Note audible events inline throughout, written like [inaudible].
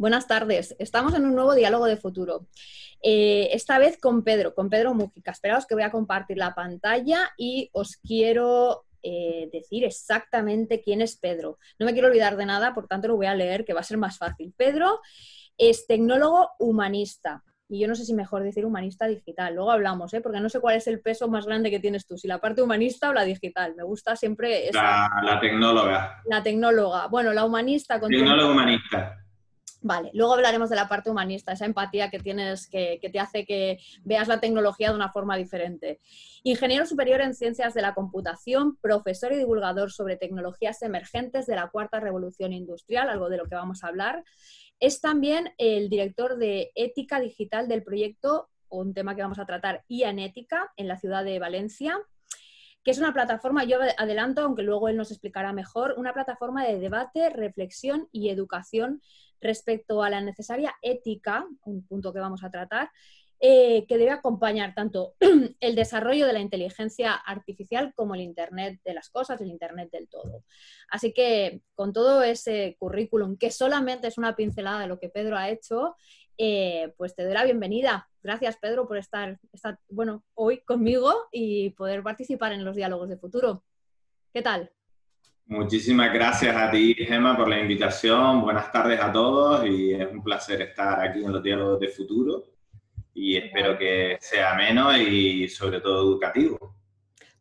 Buenas tardes. Estamos en un nuevo diálogo de futuro. Eh, esta vez con Pedro, con Pedro Mujica. Esperaos que voy a compartir la pantalla y os quiero eh, decir exactamente quién es Pedro. No me quiero olvidar de nada, por tanto lo voy a leer, que va a ser más fácil. Pedro es tecnólogo humanista. Y yo no sé si mejor decir humanista digital. Luego hablamos, ¿eh? porque no sé cuál es el peso más grande que tienes tú, si la parte humanista o la digital. Me gusta siempre esa. La, la tecnóloga. La tecnóloga. Bueno, la humanista. Tecnólogo humanista. Vale, luego hablaremos de la parte humanista, esa empatía que tienes que, te hace que veas la tecnología de una forma diferente. Ingeniero superior en ciencias de la computación, profesor y divulgador sobre tecnologías emergentes de la cuarta revolución industrial, algo de lo que vamos a hablar. Es también el director de ética digital del proyecto, un tema que vamos a tratar, IA en ética, en la ciudad de Valencia que es una plataforma, yo adelanto, aunque luego él nos explicará mejor, una plataforma de debate, reflexión y educación respecto a la necesaria ética, un punto que vamos a tratar, eh, que debe acompañar tanto [clears throat] el desarrollo de la inteligencia artificial como el Internet de las cosas, el Internet del todo. Así que con todo ese currículum, que solamente es una pincelada de lo que Pedro ha hecho, eh, pues te doy la bienvenida. Gracias, Pedro, por estar, estar, bueno, hoy conmigo y poder participar en los diálogos de futuro. ¿Qué tal? Muchísimas gracias a ti, Gemma, por la invitación. Buenas tardes a todos y es un placer estar aquí en los diálogos de futuro y espero que sea ameno y sobre todo educativo.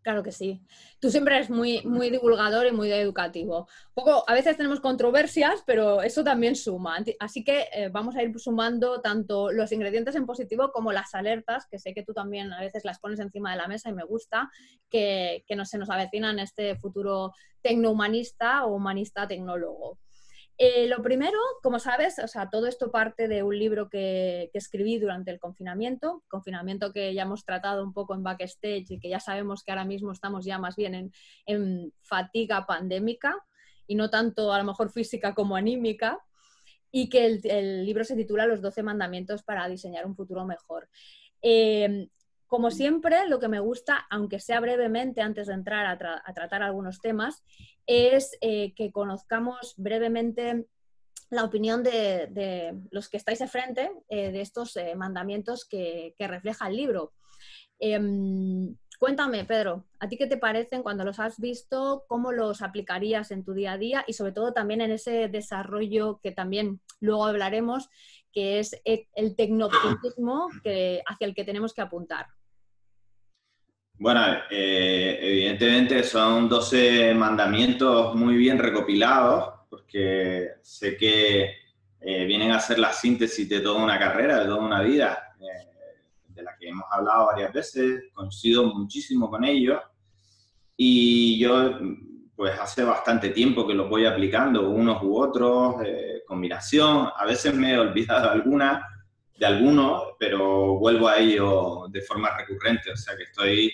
Claro que sí. Tú siempre eres muy, muy divulgador y muy educativo. Poco, a veces tenemos controversias, pero eso también suma. Así que eh, vamos a ir sumando tanto los ingredientes en positivo como las alertas, que sé que tú también a veces las pones encima de la mesa y me gusta, que, que no, se nos avecinan este futuro tecnohumanista o humanista tecnólogo. Eh, lo primero, como sabes, o sea, todo esto parte de un libro que, escribí durante el confinamiento, confinamiento que ya hemos tratado un poco en backstage y que ya sabemos que ahora mismo estamos ya más bien en, fatiga pandémica y no tanto a lo mejor física como anímica, y que el, libro se titula Los 12 mandamientos para diseñar un futuro mejor. Eh, como siempre, lo que me gusta, aunque sea brevemente antes de entrar a, tratar algunos temas, es eh, que conozcamos brevemente la opinión de, los que estáis de frente eh, de estos eh, mandamientos que, refleja el libro. Em, cuéntame, Pedro, ¿a ti qué te parecen cuando los has visto? ¿Cómo los aplicarías en tu día a día? Y sobre todo también en ese desarrollo que también luego hablaremos, que es el tecnooptimismo que, hacia el que tenemos que apuntar. Bueno, eh, evidentemente son 12 mandamientos muy bien recopilados, porque sé que eh, vienen a ser la síntesis de toda una carrera, de toda una vida, eh, de la que hemos hablado varias veces, coincido muchísimo con ellos, y yo pues hace bastante tiempo que los voy aplicando, unos u otros, combinación, a veces me he olvidado alguna, de algunos, pero vuelvo a ello de forma recurrente, o sea que estoy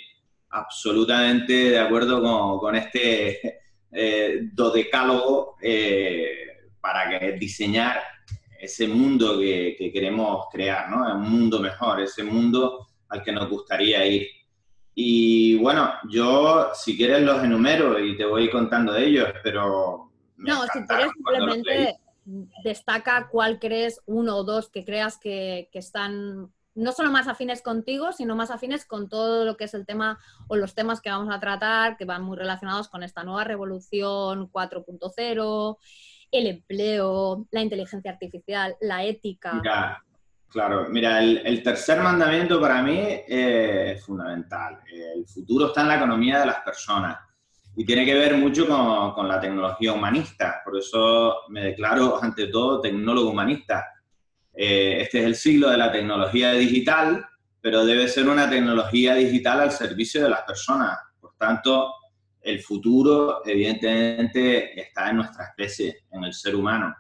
absolutamente de acuerdo con, este eh, dodecálogo eh, para que diseñar ese mundo que, queremos crear, ¿no? Un mundo mejor, ese mundo al que nos gustaría ir. Y bueno, yo si quieres los enumero y te voy contando de ellos, pero... No, si quieres simplemente destaca cuál crees, uno o dos que creas que, que están no solo más afines contigo, sino más afines con todo lo que es el tema o los temas que vamos a tratar, que van muy relacionados con esta nueva revolución 4.0, el empleo, la inteligencia artificial, la ética. claro, mira, el, tercer mandamiento para mí es fundamental. El futuro está en la economía de las personas y tiene que ver mucho con, con la tecnología humanista. Por eso me declaro, ante todo, tecnólogo humanista eh, este es el siglo de la tecnología digital, pero debe ser una tecnología digital al servicio de las personas. Por tanto, el futuro evidentemente está en nuestra especie, en el ser humano.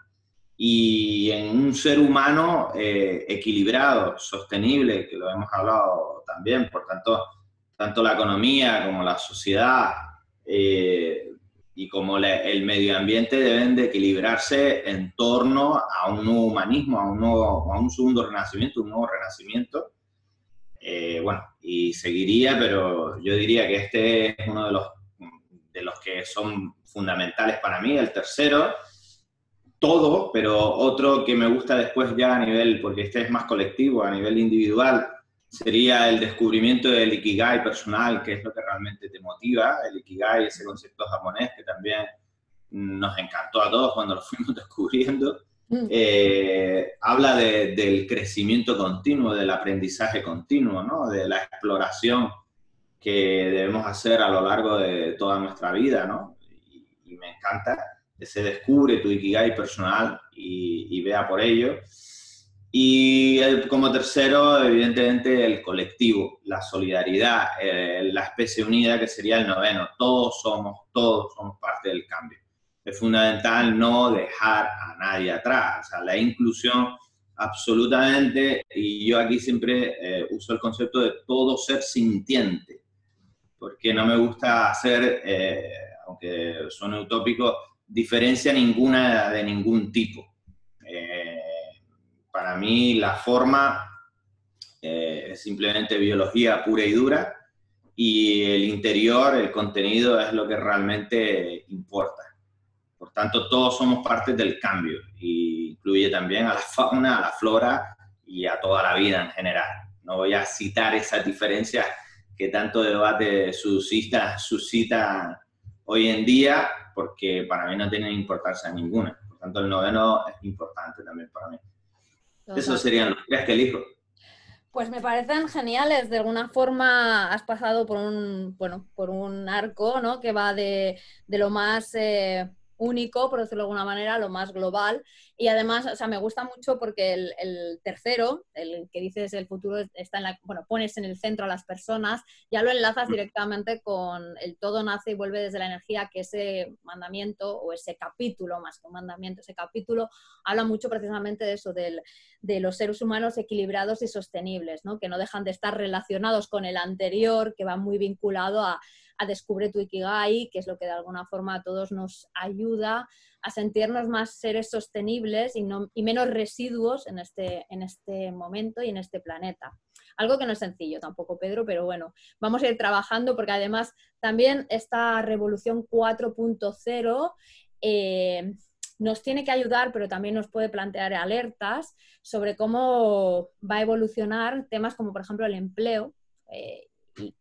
Y en un ser humano eh, equilibrado, sostenible, que lo hemos hablado también, por tanto, tanto la economía como la sociedad eh, y como el medio ambiente deben de equilibrarse en torno a un nuevo humanismo, a un, nuevo, a un segundo renacimiento, un nuevo renacimiento. Eh, bueno, y seguiría, pero yo diría que este es uno de los, de los que son fundamentales para mí. El tercero todo, pero otro que me gusta después ya a nivel, porque este es más colectivo, a nivel individual, sería el descubrimiento del Ikigai personal, que es lo que realmente te motiva. El Ikigai, ese concepto japonés que también nos encantó a todos cuando lo fuimos [laughs] descubriendo. Mm. Eh, habla del crecimiento continuo, del aprendizaje continuo, ¿no? de la exploración que debemos hacer a lo largo de toda nuestra vida. ¿no? Y, me encanta se descubre tu Ikigai personal y, y vea por ello. Y como tercero, evidentemente, el colectivo, la solidaridad, eh, la especie unida, que sería el noveno. Todos somos, todos somos parte del cambio. Es fundamental no dejar a nadie atrás. O sea, la inclusión absolutamente, y yo aquí siempre eh, uso el concepto de todo ser sintiente, porque no me gusta hacer, eh, aunque suene utópico, diferencia ninguna de ningún tipo para mí la forma eh, es simplemente biología pura y dura y el interior, el contenido es lo que realmente importa. Por tanto, todos somos parte del cambio y incluye también a la fauna, a la flora y a toda la vida en general. No voy a citar esas diferencias que tanto debate suscita, suscita hoy en día porque para mí no tienen importancia ninguna. Por tanto, el noveno es importante también para mí. Esos serían los tres que elijo. Pues me parecen geniales. De alguna forma has pasado por un, bueno, por un arco, ¿no? Que va de, lo más eh, único, por decirlo de alguna manera, lo más global. Y además, o sea, me gusta mucho porque el, tercero, el que dices el futuro está en la, bueno, pones en el centro a las personas, ya lo enlazas mm. directamente con el todo nace y vuelve desde la energía, que ese mandamiento o ese capítulo, más que un mandamiento, ese capítulo habla mucho precisamente de eso, del, de los seres humanos equilibrados y sostenibles, ¿no? que no dejan de estar relacionados con el anterior, que va muy vinculado a a Descubre tu Ikigai, que es lo que de alguna forma a todos nos ayuda a sentirnos más seres sostenibles y, no, y menos residuos en este, en este momento y en este planeta. Algo que no es sencillo tampoco, Pedro, pero bueno, vamos a ir trabajando porque además también esta revolución 4.0 eh, nos tiene que ayudar, pero también nos puede plantear alertas sobre cómo va a evolucionar temas como, por ejemplo, el empleo. Eh,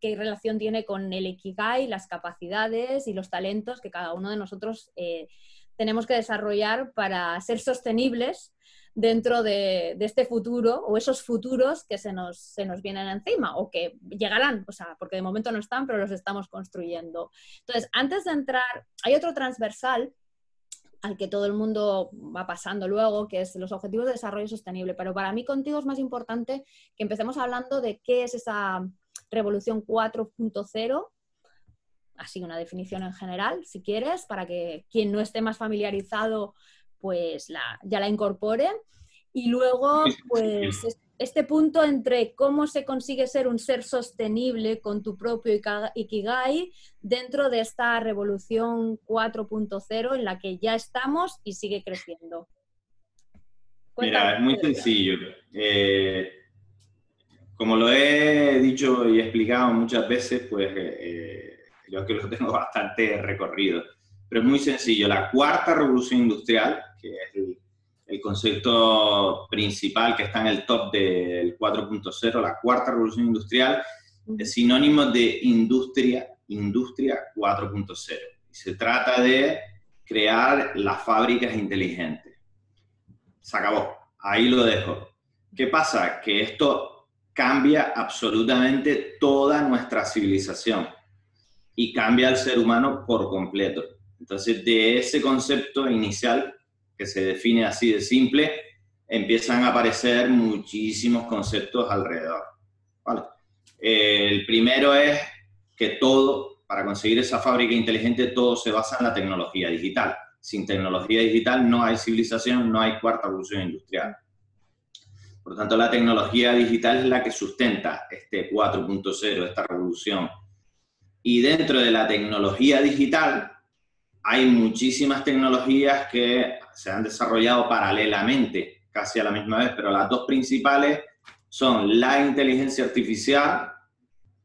qué relación tiene con el Ikigai, las capacidades y los talentos que cada uno de nosotros eh, tenemos que desarrollar para ser sostenibles dentro de, este futuro o esos futuros que se nos, se nos vienen encima o que llegarán, o sea, porque de momento no están, pero los estamos construyendo. Entonces, antes de entrar, hay otro transversal al que todo el mundo va pasando luego, que es los objetivos de desarrollo sostenible. Pero para mí contigo es más importante que empecemos hablando de qué es esa revolución 4.0, así una definición en general, si quieres, para que quien no esté más familiarizado, pues ya la incorpore. Y luego, pues este punto entre cómo se consigue ser un ser sostenible con tu propio Ikigai dentro de esta revolución 4.0 en la que ya estamos y sigue creciendo. Mira, es muy sencillo. Eh, como lo he dicho y explicado muchas veces, pues eh, yo que lo tengo [laughs] bastante recorrido. Pero es muy sencillo. La cuarta revolución industrial, que es el, concepto principal que está en el top del 4.0, la cuarta revolución industrial, es sinónimo de industria, industria 4.0. Se trata de crear las fábricas inteligentes. Se acabó. Ahí lo dejo. ¿Qué pasa? Que esto cambia absolutamente toda nuestra civilización y cambia al ser humano por completo. Entonces, de ese concepto inicial, que se define así de simple, empiezan a aparecer muchísimos conceptos alrededor. El primero es que todo, para conseguir esa fábrica inteligente, todo se basa en la tecnología digital. Sin tecnología digital no hay civilización, no hay cuarta evolución industrial. Por lo tanto, la tecnología digital es la que sustenta este 4.0, esta revolución. Y dentro de la tecnología digital hay muchísimas tecnologías que se han desarrollado paralelamente, casi a la misma vez, pero las dos principales son la inteligencia artificial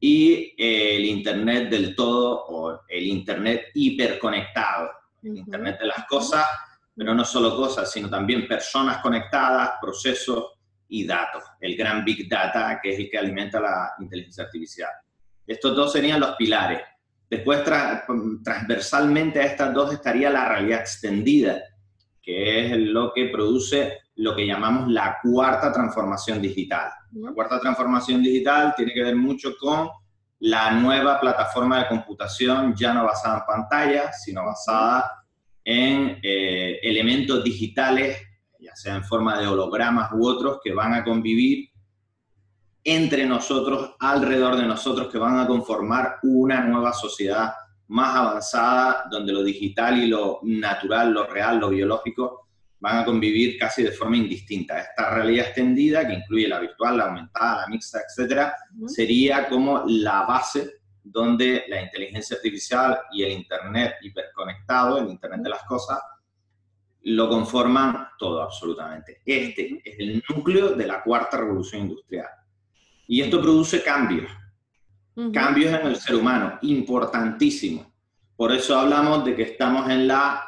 y el Internet del todo o el Internet hiperconectado, el Internet de las cosas pero no solo cosas, sino también personas conectadas, procesos y datos, el gran Big Data que es el que alimenta la inteligencia artificial. Estos dos serían los pilares. Después, transversalmente a estas dos estaría la realidad extendida, que es lo que produce lo que llamamos la cuarta transformación digital. La cuarta transformación digital tiene que ver mucho con la nueva plataforma de computación ya no basada en pantallas, sino basada en eh, elementos digitales, ya sea en forma de hologramas u otros, que van a convivir entre nosotros, alrededor de nosotros, que van a conformar una nueva sociedad más avanzada, donde lo digital y lo natural, lo real, lo biológico, van a convivir casi de forma indistinta. Esta realidad extendida, que incluye la virtual, la aumentada, la mixta, etcétera, sería como la base donde la inteligencia artificial y el Internet hiperconectado, el Internet de las cosas, lo conforman todo absolutamente. Este es el núcleo de la cuarta revolución industrial. Y esto produce cambios, cambios en el ser humano, importantísimos. Por eso hablamos de que estamos en la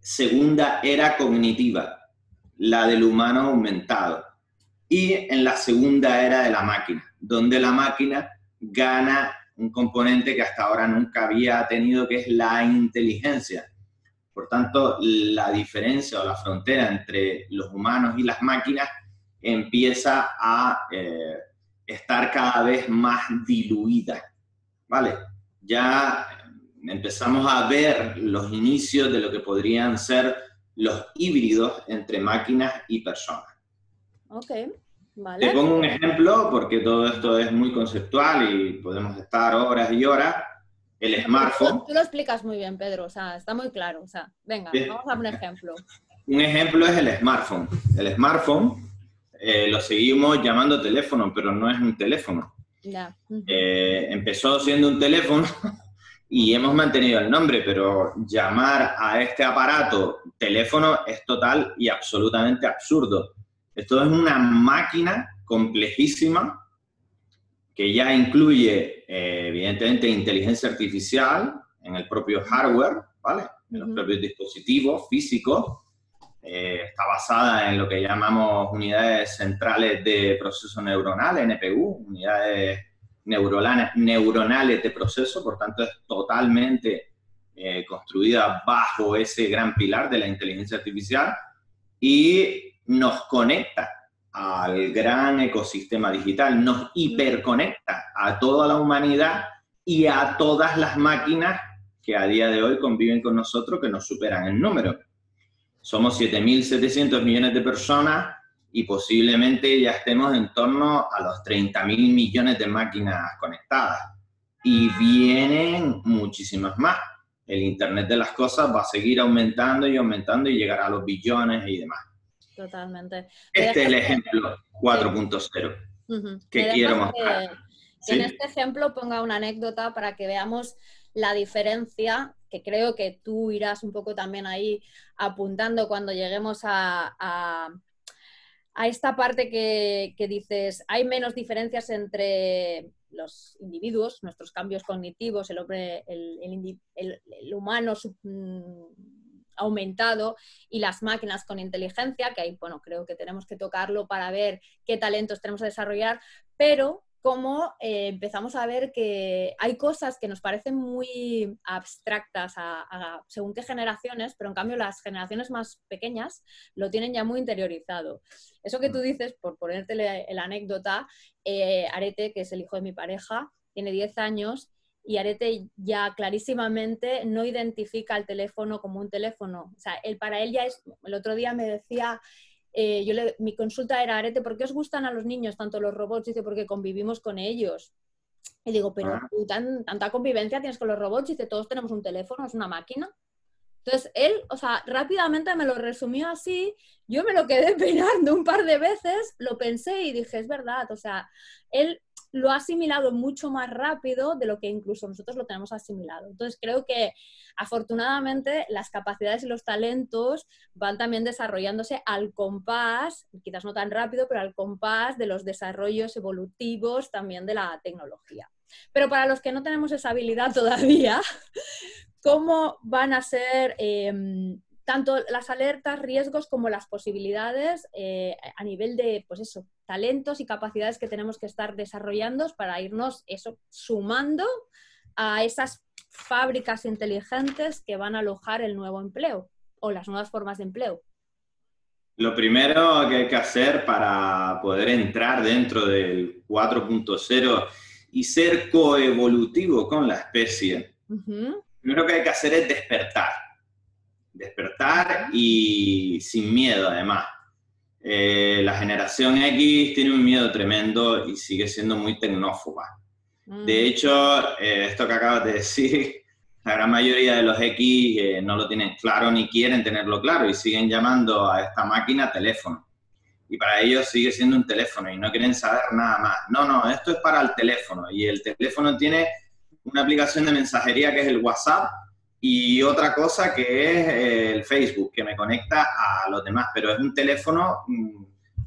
segunda era cognitiva, la del humano aumentado, y en la segunda era de la máquina, donde la máquina gana un componente que hasta ahora nunca había tenido, que es la inteligencia. Por tanto, la diferencia o la frontera entre los humanos y las máquinas empieza a eh, estar cada vez más diluida. ¿Vale? Ya empezamos a ver los inicios de lo que podrían ser los híbridos entre máquinas y personas. Ok, vale. Te pongo un ejemplo porque todo esto es muy conceptual y podemos estar horas y horas. El smartphone. Tú, lo explicas muy bien, Pedro, o sea, está muy claro. O sea, venga, vamos a un ejemplo. Un ejemplo es el smartphone. El smartphone eh, lo seguimos llamando teléfono, pero no es un teléfono. Eh, empezó siendo un teléfono [laughs] y hemos mantenido el nombre, pero llamar a este aparato teléfono es total y absolutamente absurdo. Esto es una máquina complejísima que ya incluye, eh, evidentemente, inteligencia artificial en el propio hardware, ¿vale? En los propios dispositivos físicos. Eh, está basada en lo que llamamos unidades centrales de proceso neuronal, NPU, unidades neuronales de proceso, por tanto es totalmente eh, construida bajo ese gran pilar de la inteligencia artificial y nos conecta al gran ecosistema digital, nos hiperconecta a toda la humanidad y a todas las máquinas que a día de hoy conviven con nosotros, que nos superan en número. Somos 7.700 millones de personas y posiblemente ya estemos en torno a los 30 mil millones de máquinas conectadas. Y vienen muchísimas más. El Internet de las Cosas va a seguir aumentando y aumentando y llegará a los billones y demás. Totalmente. Este es el ejemplo 4.0 que quiero mostrar. En este ejemplo ponga una anécdota para que veamos la diferencia, que creo que tú irás un poco también ahí apuntando cuando lleguemos a a esta parte que, dices, hay menos diferencias entre los individuos, nuestros cambios cognitivos, el hombre, el, humano mm, aumentado y las máquinas con inteligencia, que ahí, bueno, creo que tenemos que tocarlo para ver qué talentos tenemos que desarrollar, pero cómo eh, empezamos a ver que hay cosas que nos parecen muy abstractas según qué generaciones, pero en cambio las generaciones más pequeñas lo tienen ya muy interiorizado. Eso que tú dices, por ponerte la anécdota, eh, Arete, que es el hijo de mi pareja, tiene 10 años y Arete ya clarísimamente no identifica el teléfono como un teléfono. O sea, él, para él ya es, el otro día me decía, eh, yo mi consulta era, Arete, ¿por qué os gustan a los niños tanto los robots? Dice, porque convivimos con ellos. Y digo, pero ah. tú tanta convivencia tienes con los robots, dice, todos tenemos un teléfono, es una máquina. Entonces, él, o sea, rápidamente me lo resumió así, yo me lo quedé [laughs] peinando un par de veces, lo pensé y dije, es verdad, o sea, él lo ha asimilado mucho más rápido de lo que incluso nosotros lo tenemos asimilado. Entonces creo que afortunadamente las capacidades y los talentos van también desarrollándose al compás, quizás no tan rápido, pero al compás de los desarrollos evolutivos también de la tecnología. Pero para los que no tenemos esa habilidad todavía, [laughs] ¿cómo van a ser... Em, tanto las alertas, riesgos como las posibilidades eh, a nivel de, pues eso, talentos y capacidades que tenemos que estar desarrollando para irnos eso, sumando a esas fábricas inteligentes que van a alojar el nuevo empleo o las nuevas formas de empleo. Lo primero que hay que hacer para poder entrar dentro del 4.0 y ser coevolutivo con la especie, primero que hay que hacer es despertar. Despertar y sin miedo además. Eh, la generación X tiene un miedo tremendo y sigue siendo muy tecnófoba. De mm. hecho, eh, esto que acabas de decir [laughs] la gran mayoría de los X eh, no lo tienen claro ni quieren tenerlo claro y siguen llamando a esta máquina teléfono. Y para ellos sigue siendo un teléfono y no quieren saber nada más. No, no, esto es para el teléfono y el teléfono tiene una aplicación de mensajería que es el WhatsApp y otra cosa que es eh, el Facebook, que me conecta a los demás, pero es un teléfono mm,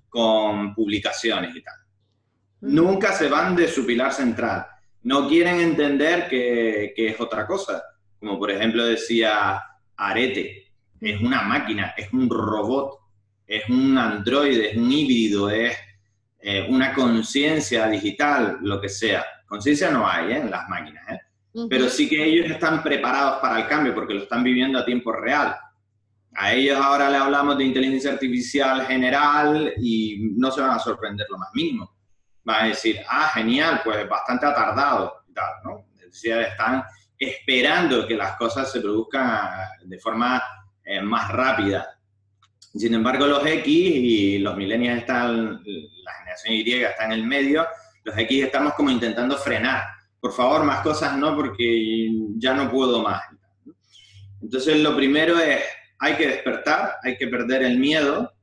con publicaciones y tal. Nunca se van de su pilar central no quieren entender que, es otra cosa. Como por ejemplo decía Arete, es una máquina, es un robot, es un androide, es un híbrido, es eh, una conciencia digital, lo que sea. Conciencia no hay ¿eh? en las máquinas, ¿eh? pero sí que ellos están preparados para el cambio porque lo están viviendo a tiempo real. A ellos ahora le hablamos de inteligencia artificial general y no se van a sorprender lo más mínimo va a decir, ah, genial, pues bastante atardado, ¿no? Es decir, están esperando que las cosas se produzcan de forma eh, más rápida. Sin embargo, los X y los millennials están, la generación Y está en el medio, los X estamos como intentando frenar. Por favor, más cosas no, porque ya no puedo más. Entonces, lo primero es, hay que despertar, hay que perder el miedo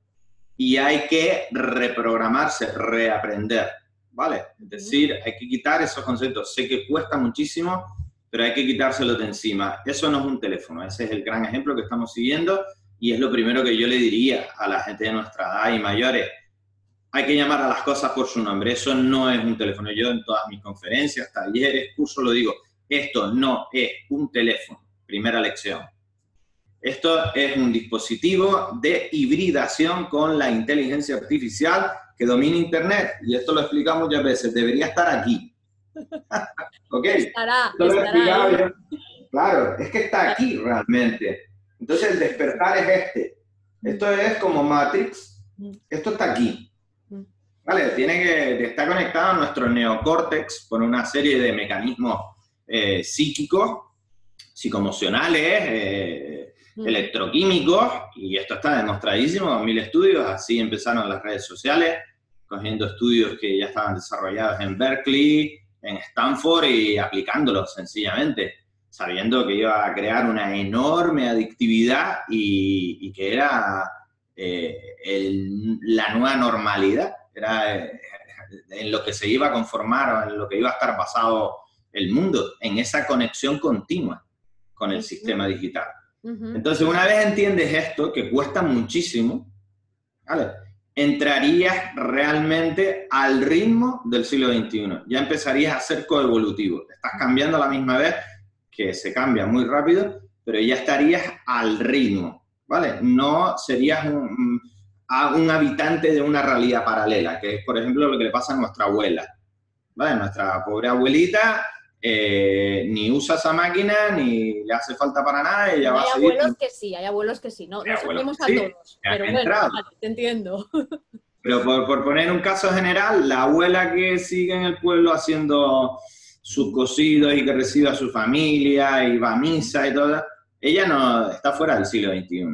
y hay que reprogramarse, reaprender. ¿vale? Es decir, hay que quitar esos conceptos. Sé que cuesta muchísimo, pero hay que quitárselos de encima. Eso no es un teléfono, ese es el gran ejemplo que estamos siguiendo y es lo primero que yo le diría a la gente de nuestra edad y mayores. Hay que llamar a las cosas por su nombre, eso no es un teléfono. Yo en todas mis conferencias, talleres, cursos lo digo, esto no es un teléfono, primera lección. Esto es un dispositivo de hibridación con la inteligencia artificial que domina Internet, y esto lo explicamos muchas veces, debería estar aquí. [laughs] ¿Ok? Estará, estará Claro, es que está aquí realmente. Entonces el despertar es este. Esto es como Matrix. Mm. Esto está aquí. ¿Vale? Tiene que estar conectado a nuestro neocórtex por una serie de mecanismos eh, psíquicos, psicomocionales, eh, mm. electroquímicos, y esto está demostradísimo en mil estudios, así empezaron las redes sociales, cogiendo estudios que ya estaban desarrollados en Berkeley, en Stanford y aplicándolos sencillamente, sabiendo que iba a crear una enorme adictividad y, que era eh, la nueva normalidad, era eh, en lo que se iba a conformar, en lo que iba a estar basado el mundo, en esa conexión continua con el sistema digital. Entonces, una vez entiendes esto, que cuesta muchísimo, ¿vale? entrarías realmente al ritmo del siglo XXI. Ya empezarías a ser coevolutivo. Estás cambiando a la misma vez, que se cambia muy rápido, pero ya estarías al ritmo, ¿vale? No serías un, un habitante de una realidad paralela, que es, por ejemplo, lo que le pasa a nuestra abuela. ¿Vale? Nuestra pobre abuelita eh, ni usa esa máquina, ni le hace falta para nada. Ella hay abuelos que sí, hay abuelos que sí, no, no sabemos a todos, pero bueno, te entiendo. [laughs] Pero por, poner un caso general, la abuela que sigue en el pueblo haciendo sus cocidos y que recibe a su familia y va a misa y todo, ella no está fuera del siglo XXI.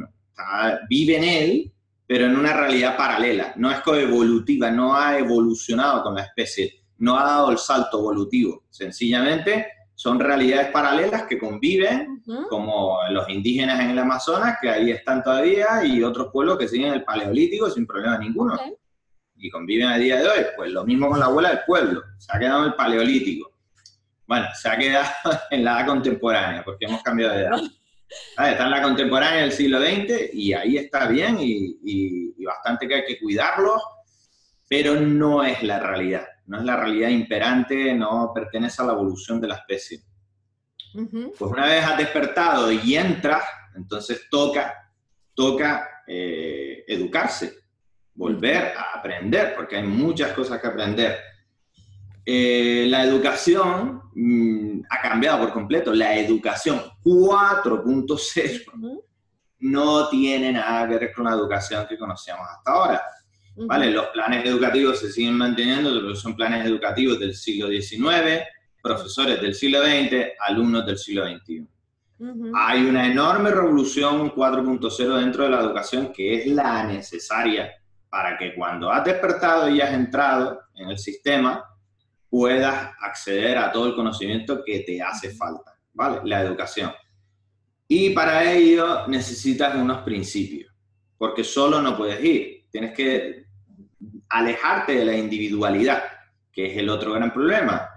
vive en él, pero en una realidad paralela. No es coevolutiva, no ha evolucionado con la especie no ha dado el salto evolutivo. Sencillamente son realidades paralelas que conviven, como los indígenas en el Amazonas, que ahí están todavía, y otros pueblos que siguen el paleolítico sin problema ninguno. Y conviven a día de hoy. Pues lo mismo con la abuela del pueblo. Se ha quedado en el paleolítico. Bueno, se ha quedado [laughs] en la edad contemporánea, porque hemos cambiado de edad. [laughs] Está en la contemporánea del siglo XX y ahí está bien y, y bastante que hay que cuidarlo, pero no es la realidad no es la realidad imperante, no pertenece a la evolución de la especie. Pues una vez has despertado y entras, entonces toca toca eh, educarse, volver a aprender, porque hay muchas cosas que aprender. Eh, la educación mm, ha cambiado por completo. La educación 4.0 no tiene nada que ver con la educación que conocíamos hasta ahora. ¿vale? Los planes educativos se siguen manteniendo, pero son planes educativos del siglo XIX, profesores del siglo XX, alumnos del siglo XXI. Hay una enorme revolución 4.0 dentro de la educación que es la necesaria para que cuando has despertado y has entrado en el sistema puedas acceder a todo el conocimiento que te hace falta, ¿vale? La educación. Y para ello necesitas unos principios, porque solo no puedes ir. Tienes que alejarte de la individualidad, que es el otro gran problema.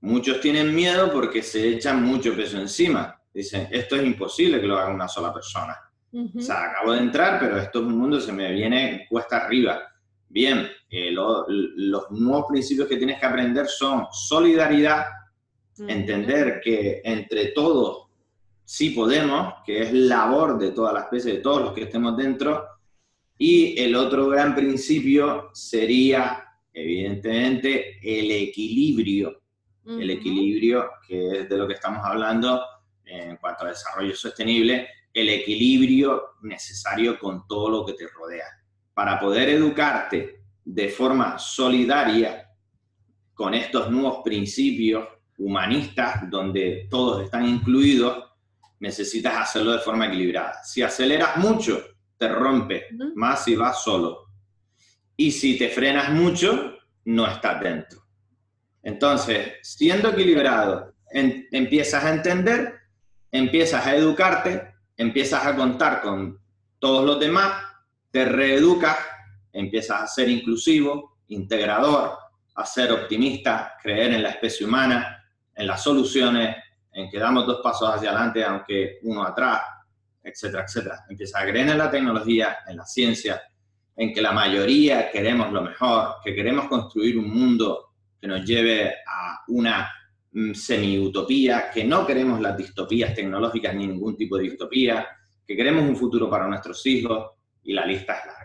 Muchos tienen miedo porque se echan mucho peso encima. Dicen, esto es imposible que lo haga una sola persona. O sea, acabo de entrar, pero esto es un mundo, se me viene cuesta arriba. Bien, eh, los nuevos principios que tienes que aprender son solidaridad, entender que entre todos sí podemos, que es labor de todas las especies, de todos los que estemos dentro, y el otro gran principio sería, evidentemente, el equilibrio. El equilibrio, que es de lo que estamos hablando en cuanto a desarrollo sostenible, el equilibrio necesario con todo lo que te rodea. Para poder educarte de forma solidaria con estos nuevos principios humanistas, donde todos están incluidos, necesitas hacerlo de forma equilibrada. Si aceleras mucho, te rompe, más si vas solo. Y si te frenas mucho, no estás dentro. Entonces, siendo equilibrado, empiezas a entender, empiezas a educarte, empiezas a contar con todos los demás, te reeducas, empiezas a ser inclusivo, integrador, a ser optimista, creer en la especie humana, en las soluciones, en que damos dos pasos hacia adelante aunque uno atrás, etcétera, etcétera. Empieza a creer en la tecnología, en la ciencia, en que la mayoría queremos lo mejor, que queremos construir un mundo que nos lleve a una mm, semi-utopía, que no queremos las distopías tecnológicas ni ningún tipo de distopía, que queremos un futuro para nuestros hijos y la lista es larga.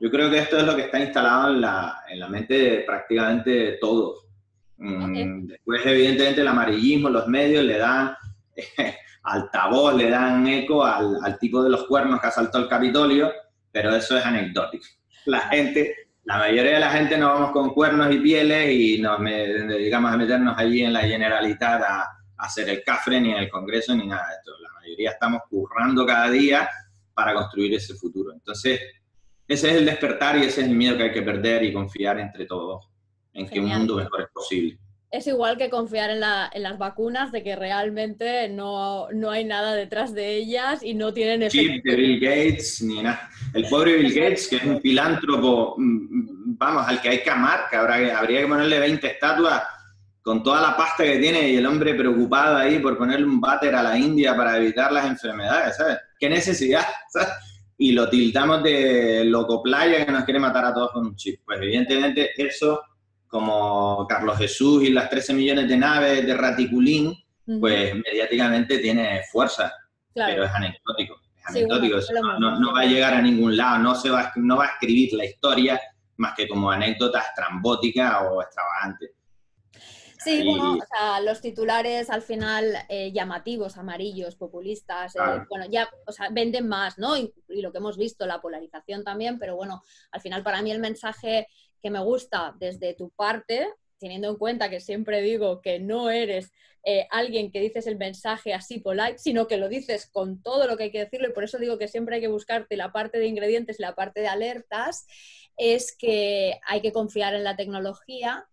Yo creo que esto es lo que está instalado en la, en la mente de prácticamente todos. Mm, después, evidentemente, el amarillismo, los medios le dan [laughs] altavoz, le dan eco al, al, tipo de los cuernos que asaltó el Capitolio, pero eso es anecdótico. La gente, la mayoría de la gente nos vamos con cuernos y pieles y nos dedicamos a meternos allí en la Generalitat a, a, hacer el cafre, ni en el Congreso, ni nada de esto. La mayoría estamos currando cada día para construir ese futuro. Entonces, ese es el despertar y ese es el miedo que hay que perder y confiar entre todos en que un mundo mejor es posible es igual que confiar en, las vacunas, de que realmente no, hay nada detrás de ellas y no tienen efecto. de Bill Gates, ni nada. El pobre Bill Gates, que es un filántropo, mm, vamos, al que hay que amar, que habría que ponerle 20 estatuas con toda la pasta que tiene y el hombre preocupado ahí por ponerle un váter a la India para evitar las enfermedades, ¿sabes? ¿Qué necesidad? [laughs] Y lo tiltamos de loco playa que nos quiere matar a todos con un chip. Pues evidentemente eso como Carlos Jesús y las 13 millones de naves de Raticulín, pues mediáticamente tiene fuerza, pero es anecdótico. Es anecdótico, no, va a llegar a ningún lado, no, se va, no va a escribir la historia más que como anécdota estrambótica o extravagante. Sí, bueno, o sea, los titulares al final eh, llamativos, amarillos, populistas, eh, bueno, ya, o sea, venden más, ¿no? y, lo que hemos visto, la polarización también, pero bueno, al final para mí el mensaje que me gusta desde tu parte, teniendo en cuenta que siempre digo que no eres eh, alguien que dices el mensaje así polite, sino que lo dices con todo lo que hay que decirlo, y por eso digo que siempre hay que buscarte la parte de ingredientes y la parte de alertas, es que hay que confiar en la tecnología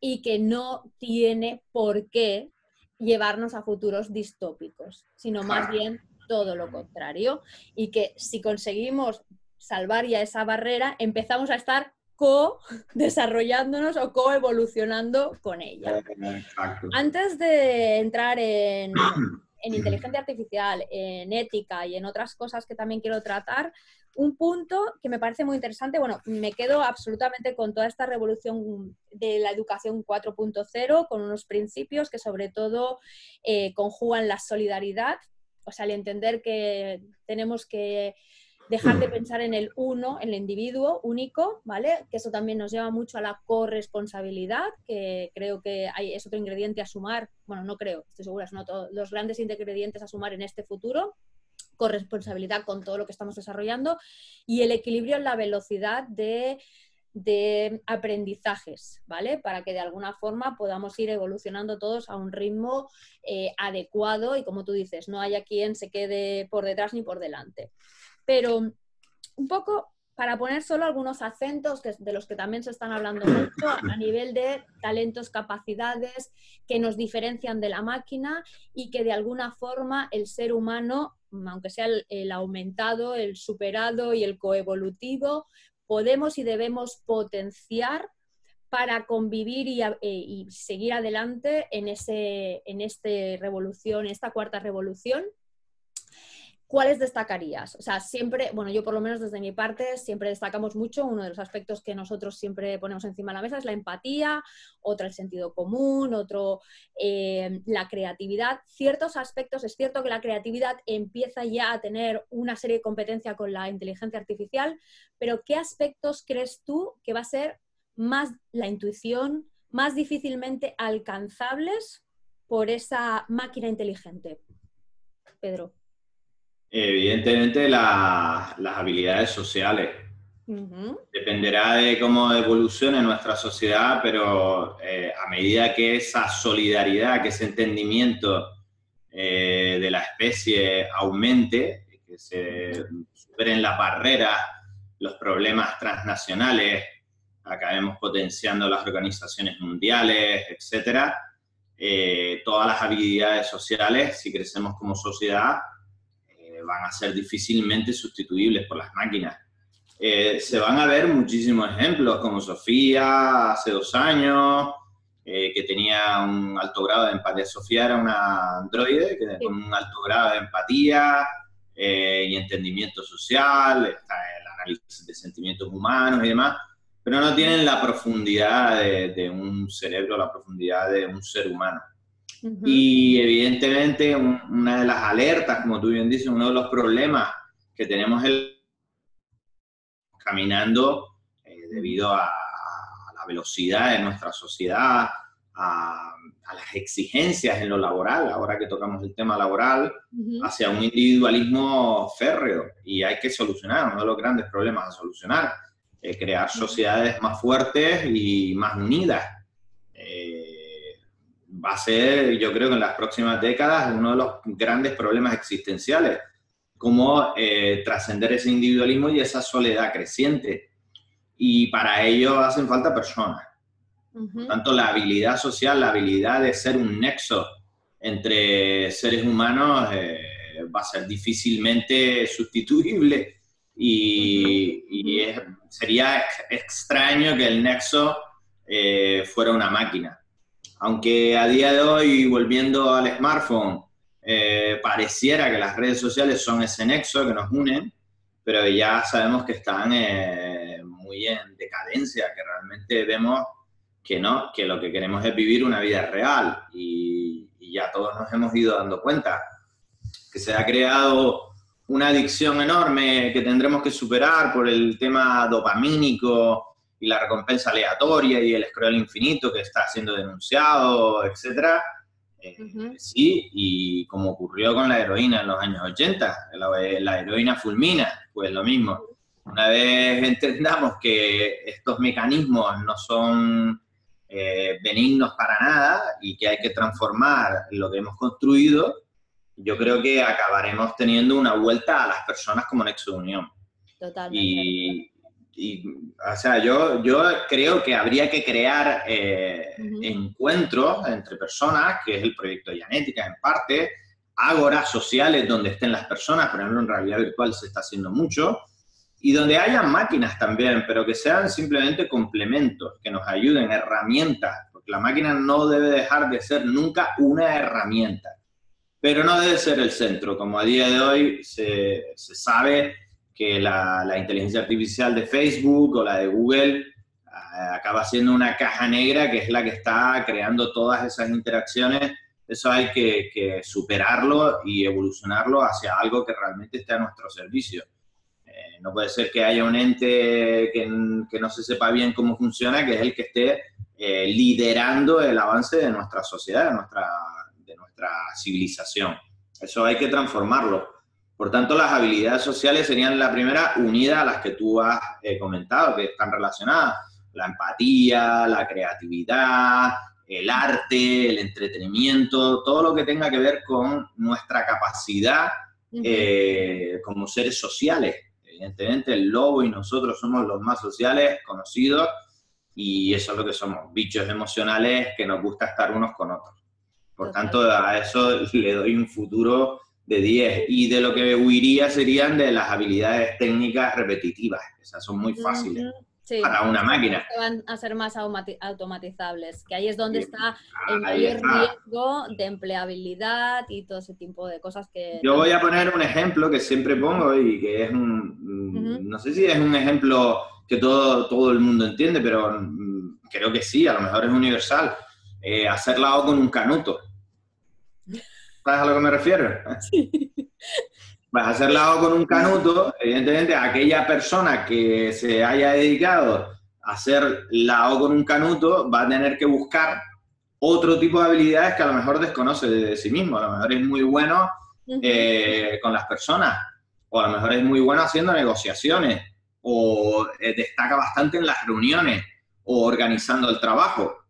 y que no tiene por qué llevarnos a futuros distópicos, sino más bien todo lo contrario, y que si conseguimos salvar ya esa barrera, empezamos a estar co-desarrollándonos o co-evolucionando con ella. Antes de entrar [clears throat] en, inteligencia artificial, en ética y en otras cosas que también quiero tratar, un punto que me parece muy interesante, bueno, me quedo absolutamente con toda esta revolución de la educación 4.0, con unos principios que sobre todo eh, conjugan la solidaridad, o sea, el entender que tenemos que dejar de pensar en el uno, en el individuo único, ¿vale? Que eso también nos lleva mucho a la corresponsabilidad, que creo que hay, es otro ingrediente a sumar, bueno, no creo, estoy segura, son los grandes ingredientes a sumar en este futuro, corresponsabilidad con todo lo que estamos desarrollando y el equilibrio en la velocidad de de aprendizajes, ¿vale? Para que de alguna forma podamos ir evolucionando todos a un ritmo eh, adecuado y como tú dices, no haya quien se quede por detrás ni por delante. Pero un poco para poner solo algunos acentos de los que también se están hablando mucho a nivel de talentos, capacidades que nos diferencian de la máquina y que de alguna forma el ser humano, aunque sea el aumentado, el superado y el coevolutivo, podemos y debemos potenciar para convivir y, eh, seguir adelante en, ese, en esta revolución, esta cuarta revolución. ¿Cuáles destacarías? O sea, siempre, bueno, yo por lo menos desde mi parte siempre destacamos mucho, uno de los aspectos que nosotros siempre ponemos encima de la mesa es la empatía, otro el sentido común, otro eh, la creatividad. Ciertos aspectos, es cierto que la creatividad empieza ya a tener una serie de competencia con la inteligencia artificial, pero ¿qué aspectos crees tú que va a ser más la intuición, más difícilmente alcanzables por esa máquina inteligente? Pedro. Evidentemente las habilidades sociales. Dependerá de cómo evolucione nuestra sociedad, pero eh, a medida que esa solidaridad, que ese entendimiento eh, de la especie aumente, que se superen las barreras, los problemas transnacionales, acabemos potenciando las organizaciones mundiales, etcétera, eh, todas las habilidades sociales, si crecemos como sociedad, van a ser difícilmente sustituibles por las máquinas. Eh, se van a ver muchísimos ejemplos, como Sofía hace dos años, eh, que tenía un alto grado de empatía. Sofía era una androide que, con un alto grado de empatía eh, y entendimiento social, está el análisis de sentimientos humanos y demás, pero no tienen la profundidad de un cerebro, la profundidad de un ser humano. Y evidentemente una de las alertas, como tú bien dices, uno de los problemas que tenemos el caminando eh, debido a, la velocidad de nuestra sociedad, a, las exigencias en lo laboral, ahora que tocamos el tema laboral, hacia un individualismo férreo. Y hay que solucionar, uno de los grandes problemas a solucionar, eh, crear sociedades más fuertes y más unidas. Va a ser, yo creo que en las próximas décadas, uno de los grandes problemas existenciales, cómo eh, trascender ese individualismo y esa soledad creciente. Y para ello hacen falta personas. tanto, la habilidad social, la habilidad de ser un nexo entre seres humanos eh, va a ser difícilmente sustituible y, sería extraño que el nexo eh, fuera una máquina aunque a día de hoy, volviendo al smartphone, eh, pareciera que las redes sociales son ese nexo que nos unen, pero ya sabemos que están eh, muy en decadencia, que realmente vemos que no, que lo que queremos es vivir una vida real. Y, y ya todos nos hemos ido dando cuenta que se ha creado una adicción enorme que tendremos que superar por el tema dopamínico y la recompensa aleatoria y el scroll infinito que está siendo denunciado, etcétera. Eh, sí, y como ocurrió con la heroína en los años 80, la, heroína fulmina, pues lo mismo. Una vez entendamos que estos mecanismos no son eh, benignos para nada y que hay que transformar lo que hemos construido, yo creo que acabaremos teniendo una vuelta a las personas como nexo de unión. Totalmente. Y, y, o sea, yo, yo creo que habría que crear eh, encuentros entre personas, que es el proyecto de en parte, ágoras sociales donde estén las personas, por ejemplo, en realidad virtual se está haciendo mucho, y donde haya máquinas también, pero que sean simplemente complementos, que nos ayuden, herramientas, porque la máquina no debe dejar de ser nunca una herramienta, pero no debe ser el centro, como a día de hoy se, se sabe que la, inteligencia artificial de Facebook o la de Google eh, acaba siendo una caja negra que es la que está creando todas esas interacciones. Eso hay que, superarlo y evolucionarlo hacia algo que realmente esté a nuestro servicio. Eh, no puede ser que haya un ente que, no se sepa bien cómo funciona, que es el que esté eh, liderando el avance de nuestra sociedad, de nuestra, de nuestra civilización. Eso hay que transformarlo. Por tanto, las habilidades sociales serían la primera unida a las que tú has eh, comentado, que están relacionadas. La empatía, la creatividad, el arte, el entretenimiento, todo lo que tenga que ver con nuestra capacidad eh, como seres sociales. Evidentemente, el lobo y nosotros somos los más sociales conocidos y eso es lo que somos, bichos emocionales que nos gusta estar unos con otros. Por tanto, a eso le doy un futuro de 10. Y de lo que huiría serían de las habilidades técnicas repetitivas. Esas son muy fáciles para una máquina. van a ser más automatizables, que ahí es donde está el mayor riesgo de empleabilidad y todo ese tipo de cosas que... Yo voy a poner un ejemplo que siempre pongo y que es un... No sé si es un ejemplo que todo, todo el mundo entiende, pero mm, creo que sí, a lo mejor es universal. Eh, hacer lado con un canuto. ¿Sabes a lo que me refiero? [laughs] Sí. Vas a hacer lado con un canuto, evidentemente aquella persona que se haya dedicado a hacer lado con un canuto va a tener que buscar otro tipo de habilidades que a lo mejor desconoce de sí mismo. A lo mejor es muy bueno eh, con las personas, o a lo mejor es muy bueno haciendo negociaciones, o eh, destaca bastante en las reuniones, o organizando el trabajo.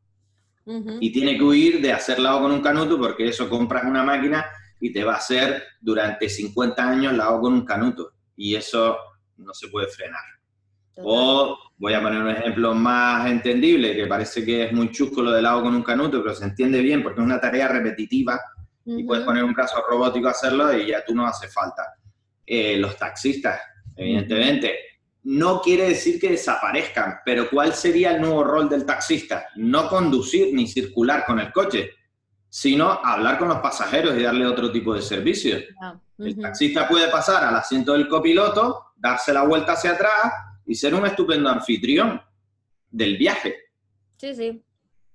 Y tiene que huir de hacer lado con un canuto porque eso compras una máquina y te va a hacer durante 50 años lado con un canuto. Y eso no se puede frenar. O voy a poner un ejemplo más entendible, que parece que es muy chusco lo de lado con un canuto, pero se entiende bien porque es una tarea repetitiva y puedes poner un caso robótico a hacerlo y ya tú no hace falta. Eh, los taxistas, evidentemente, no quiere decir que desaparezcan, pero ¿cuál sería el nuevo rol del taxista? No conducir ni circular con el coche, sino hablar con los pasajeros y darle otro tipo de servicio. Ah, el taxista puede pasar al asiento del copiloto, darse la vuelta hacia atrás y ser un estupendo anfitrión del viaje. Sí, sí.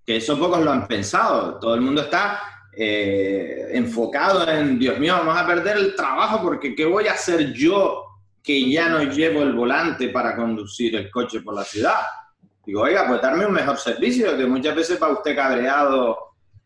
Que eso pocos lo han pensado. Todo el mundo está eh, enfocado en, Dios mío, vamos a perder el trabajo porque ¿qué voy a hacer yo que ya no llevo el volante para conducir el coche por la ciudad. Digo, oiga, pues darme un mejor servicio, que muchas veces va usted cabreado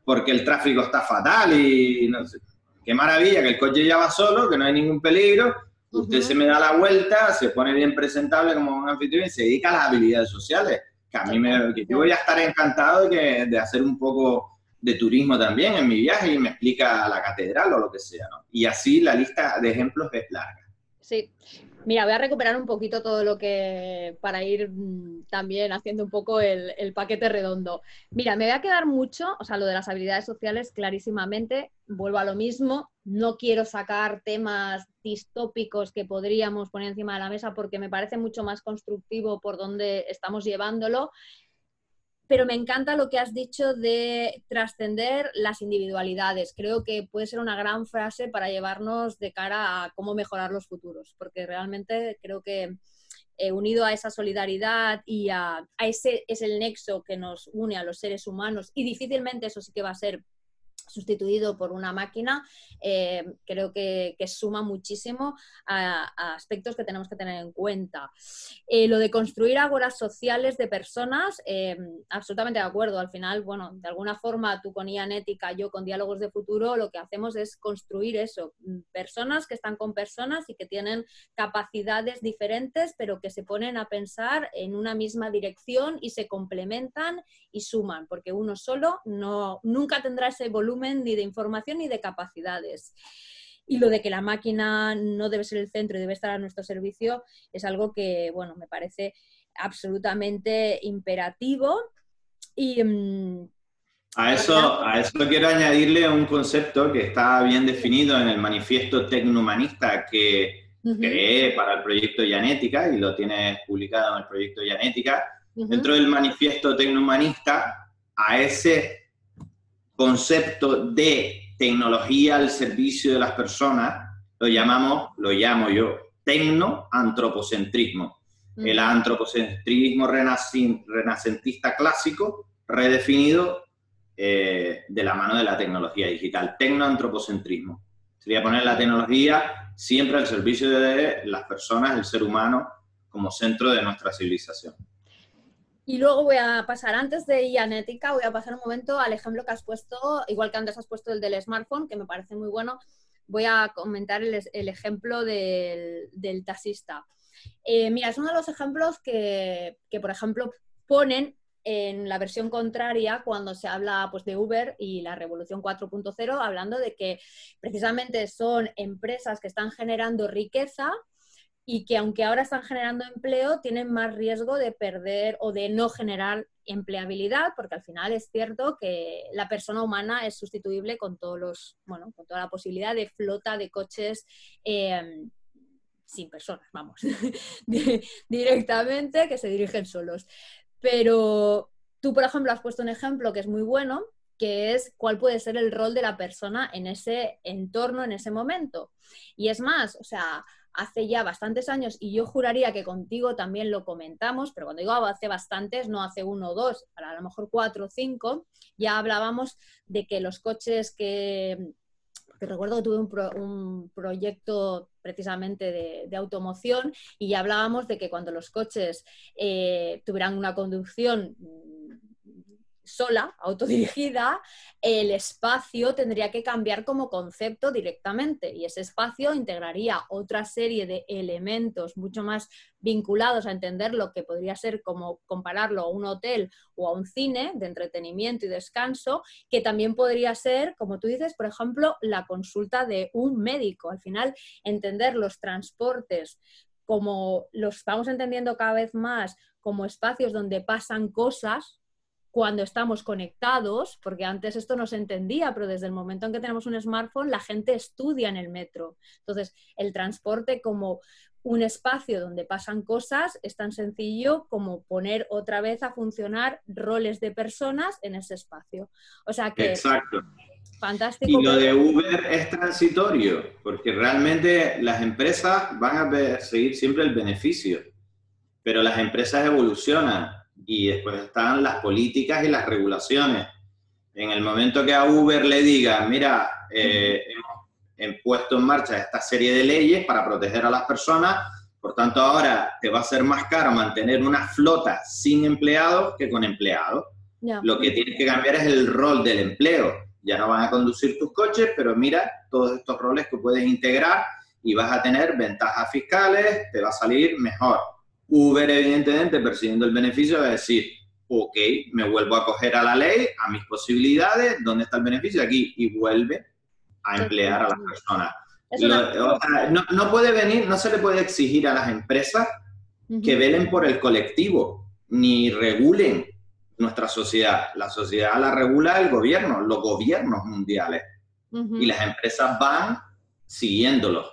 porque el tráfico está fatal y no sé. Qué maravilla que el coche ya va solo, que no hay ningún peligro. Usted se me da la vuelta, se pone bien presentable como un anfitrión y se dedica a las habilidades sociales. Que a mí me, que yo voy a estar encantado de, de hacer un poco de turismo también en mi viaje y me explica la catedral o lo que sea. ¿no? Y así la lista de ejemplos es larga. Sí. Mira, voy a recuperar un poquito todo lo que para ir mm, también haciendo un poco el, paquete redondo. Mira, me voy a quedar mucho, o sea, lo de las habilidades sociales clarísimamente, vuelvo a lo mismo, no quiero sacar temas distópicos que podríamos poner encima de la mesa porque me parece mucho más constructivo por donde estamos llevándolo pero me encanta lo que has dicho de trascender las individualidades. Creo que puede ser una gran frase para llevarnos de cara a cómo mejorar los futuros, porque realmente creo que eh, unido a esa solidaridad y a, a, ese es el nexo que nos une a los seres humanos y difícilmente eso sí que va a ser sustituido por una máquina, eh, creo que, suma muchísimo a, aspectos que tenemos que tener en cuenta. Eh, lo de construir ágoras sociales de personas, eh, absolutamente de acuerdo. Al final, bueno, de alguna forma tú con Ética, yo con Diálogos de Futuro, lo que hacemos es construir eso, personas que están con personas y que tienen capacidades diferentes, pero que se ponen a pensar en una misma dirección y se complementan y suman, porque uno solo no, nunca tendrá ese volumen ni de información ni de capacidades. Y lo de que la máquina no debe ser el centro y debe estar a nuestro servicio es algo que, bueno, me parece absolutamente imperativo. Y, mm, a eso, a eso quiero añadirle un concepto que está bien definido en el manifiesto tecnohumanista que creé para el proyecto Yanética y lo tienes publicado en el proyecto Yanética. Dentro del manifiesto tecnohumanista, a ese concepto de tecnología al servicio de las personas, lo llamamos, lo llamo yo, tecno-antropocentrismo. El antropocentrismo renacentista clásico, redefinido eh, de la mano de la tecnología digital, tecno-antropocentrismo. Sería poner la tecnología siempre al servicio de las personas, el ser humano, como centro de nuestra civilización. Y luego voy a pasar, antes de Ianética, voy a pasar un momento al ejemplo que has puesto, igual que antes has puesto el del smartphone, que me parece muy bueno, voy a comentar el, ejemplo del, taxista. Eh, mira, es uno de los ejemplos que, que, por ejemplo, ponen en la versión contraria cuando se habla pues, de Uber y la revolución 4.0, hablando de que precisamente son empresas que están generando riqueza y que aunque ahora están generando empleo, tienen más riesgo de perder o de no generar empleabilidad, porque al final es cierto que la persona humana es sustituible con todos los, bueno, con toda la posibilidad de flota de coches em, sin personas, vamos, [laughs] directamente que se dirigen solos. Pero tú, por ejemplo, has puesto un ejemplo que es muy bueno, que es cuál puede ser el rol de la persona en ese entorno, en ese momento. Y es más, o sea, hace ya bastantes años, y yo juraría que contigo también lo comentamos, pero cuando digo hace bastantes, no hace uno o dos, a lo mejor cuatro o cinco, ya hablábamos de que los coches que, porque recuerdo que tuve un, proyecto precisamente de, automoción y ya hablábamos de que cuando los coches eh, tuvieran una conducción sola, autodirigida, el espacio tendría que cambiar como concepto directamente y ese espacio integraría otra serie de elementos mucho más vinculados a entender lo que podría ser como compararlo a un hotel o a un cine de entretenimiento y descanso, que también podría ser, como tú dices, por ejemplo, la consulta de un médico. Al final, entender los transportes como los vamos entendiendo cada vez más como espacios donde pasan cosas, cuando estamos conectados, porque antes esto no se entendía, pero desde el momento en que tenemos un smartphone, la gente estudia en el metro. Entonces, el transporte como un espacio donde pasan cosas es tan sencillo como poner otra vez a funcionar roles de personas en ese espacio. O sea que... Exacto. Fantástico. Y lo de Uber es transitorio, porque realmente las empresas van a seguir siempre el beneficio, pero las empresas evolucionan y después están las políticas y las regulaciones. En el momento que a Uber le diga, mira, eh, hemos puesto en marcha esta serie de leyes para proteger a las personas, por tanto ahora te va a ser más caro mantener una flota sin empleados que con empleados. Lo que tienes que cambiar es el rol del empleo. Ya no van a conducir tus coches, pero mira todos estos roles que puedes integrar y vas a tener ventajas fiscales, te va a salir mejor. Uber, evidentemente, persiguiendo el beneficio, va a decir, ok, me vuelvo a coger a la ley, a mis posibilidades, ¿dónde está el beneficio? Aquí, y vuelve a emplear a las personas. no, puede venir, no se le puede exigir a las empresas que velen por el colectivo, ni regulen nuestra sociedad. La sociedad la regula el gobierno, los gobiernos mundiales. Y las empresas van siguiéndolos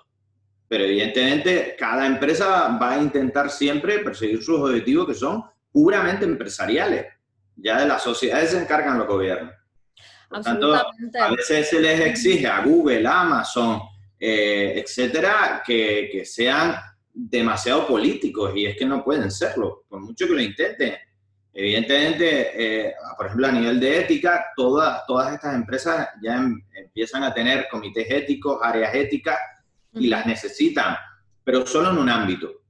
pero evidentemente cada empresa va a intentar siempre perseguir sus objetivos que son puramente empresariales. Ya de las sociedades se encargan los gobiernos. Por tanto, a veces se les exige a Google, Amazon, eh, etcétera, que, que, sean demasiado políticos y es que no pueden serlo, por mucho que lo intenten. Evidentemente, eh, por ejemplo, a nivel de ética, todas, todas estas empresas ya em, empiezan a tener comités éticos, áreas éticas, y las necesitan, pero solo en un ámbito,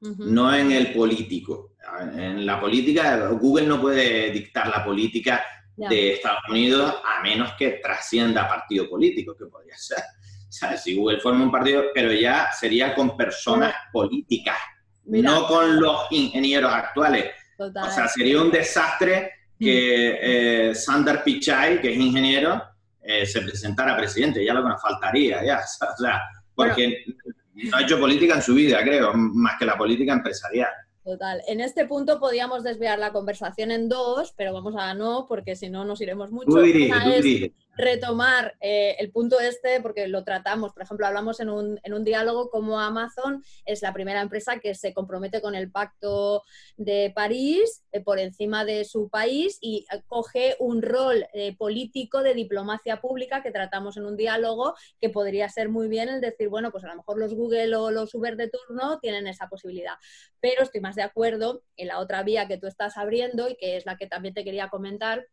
no en el político. En la política, Google no puede dictar la política de Estados Unidos a menos que trascienda partido político, que podría ser. O sea, si Google forma un partido, pero ya sería con personas políticas, no con los ingenieros actuales. O sea, sería un desastre que eh, Sander Pichai, que es ingeniero, eh, se presentara presidente, ya lo que nos faltaría, ya. [laughs] O sea, porque no ha hecho política en su vida, creo, más que la política empresarial. Total. En este punto podríamos desviar la conversación en dos, pero vamos a no, porque si no nos iremos mucho retomar eh, el punto este, porque lo tratamos, por ejemplo, hablamos en un, en un diálogo como Amazon es la primera empresa que se compromete con el Pacto de París eh, por encima de su país y coge un rol eh, político de diplomacia pública que tratamos en un diálogo que podría ser muy bien el decir, bueno, pues a lo mejor los Google o los Uber de turno tienen esa posibilidad. Pero estoy más de acuerdo en la otra vía que tú estás abriendo y que es la que también te quería comentar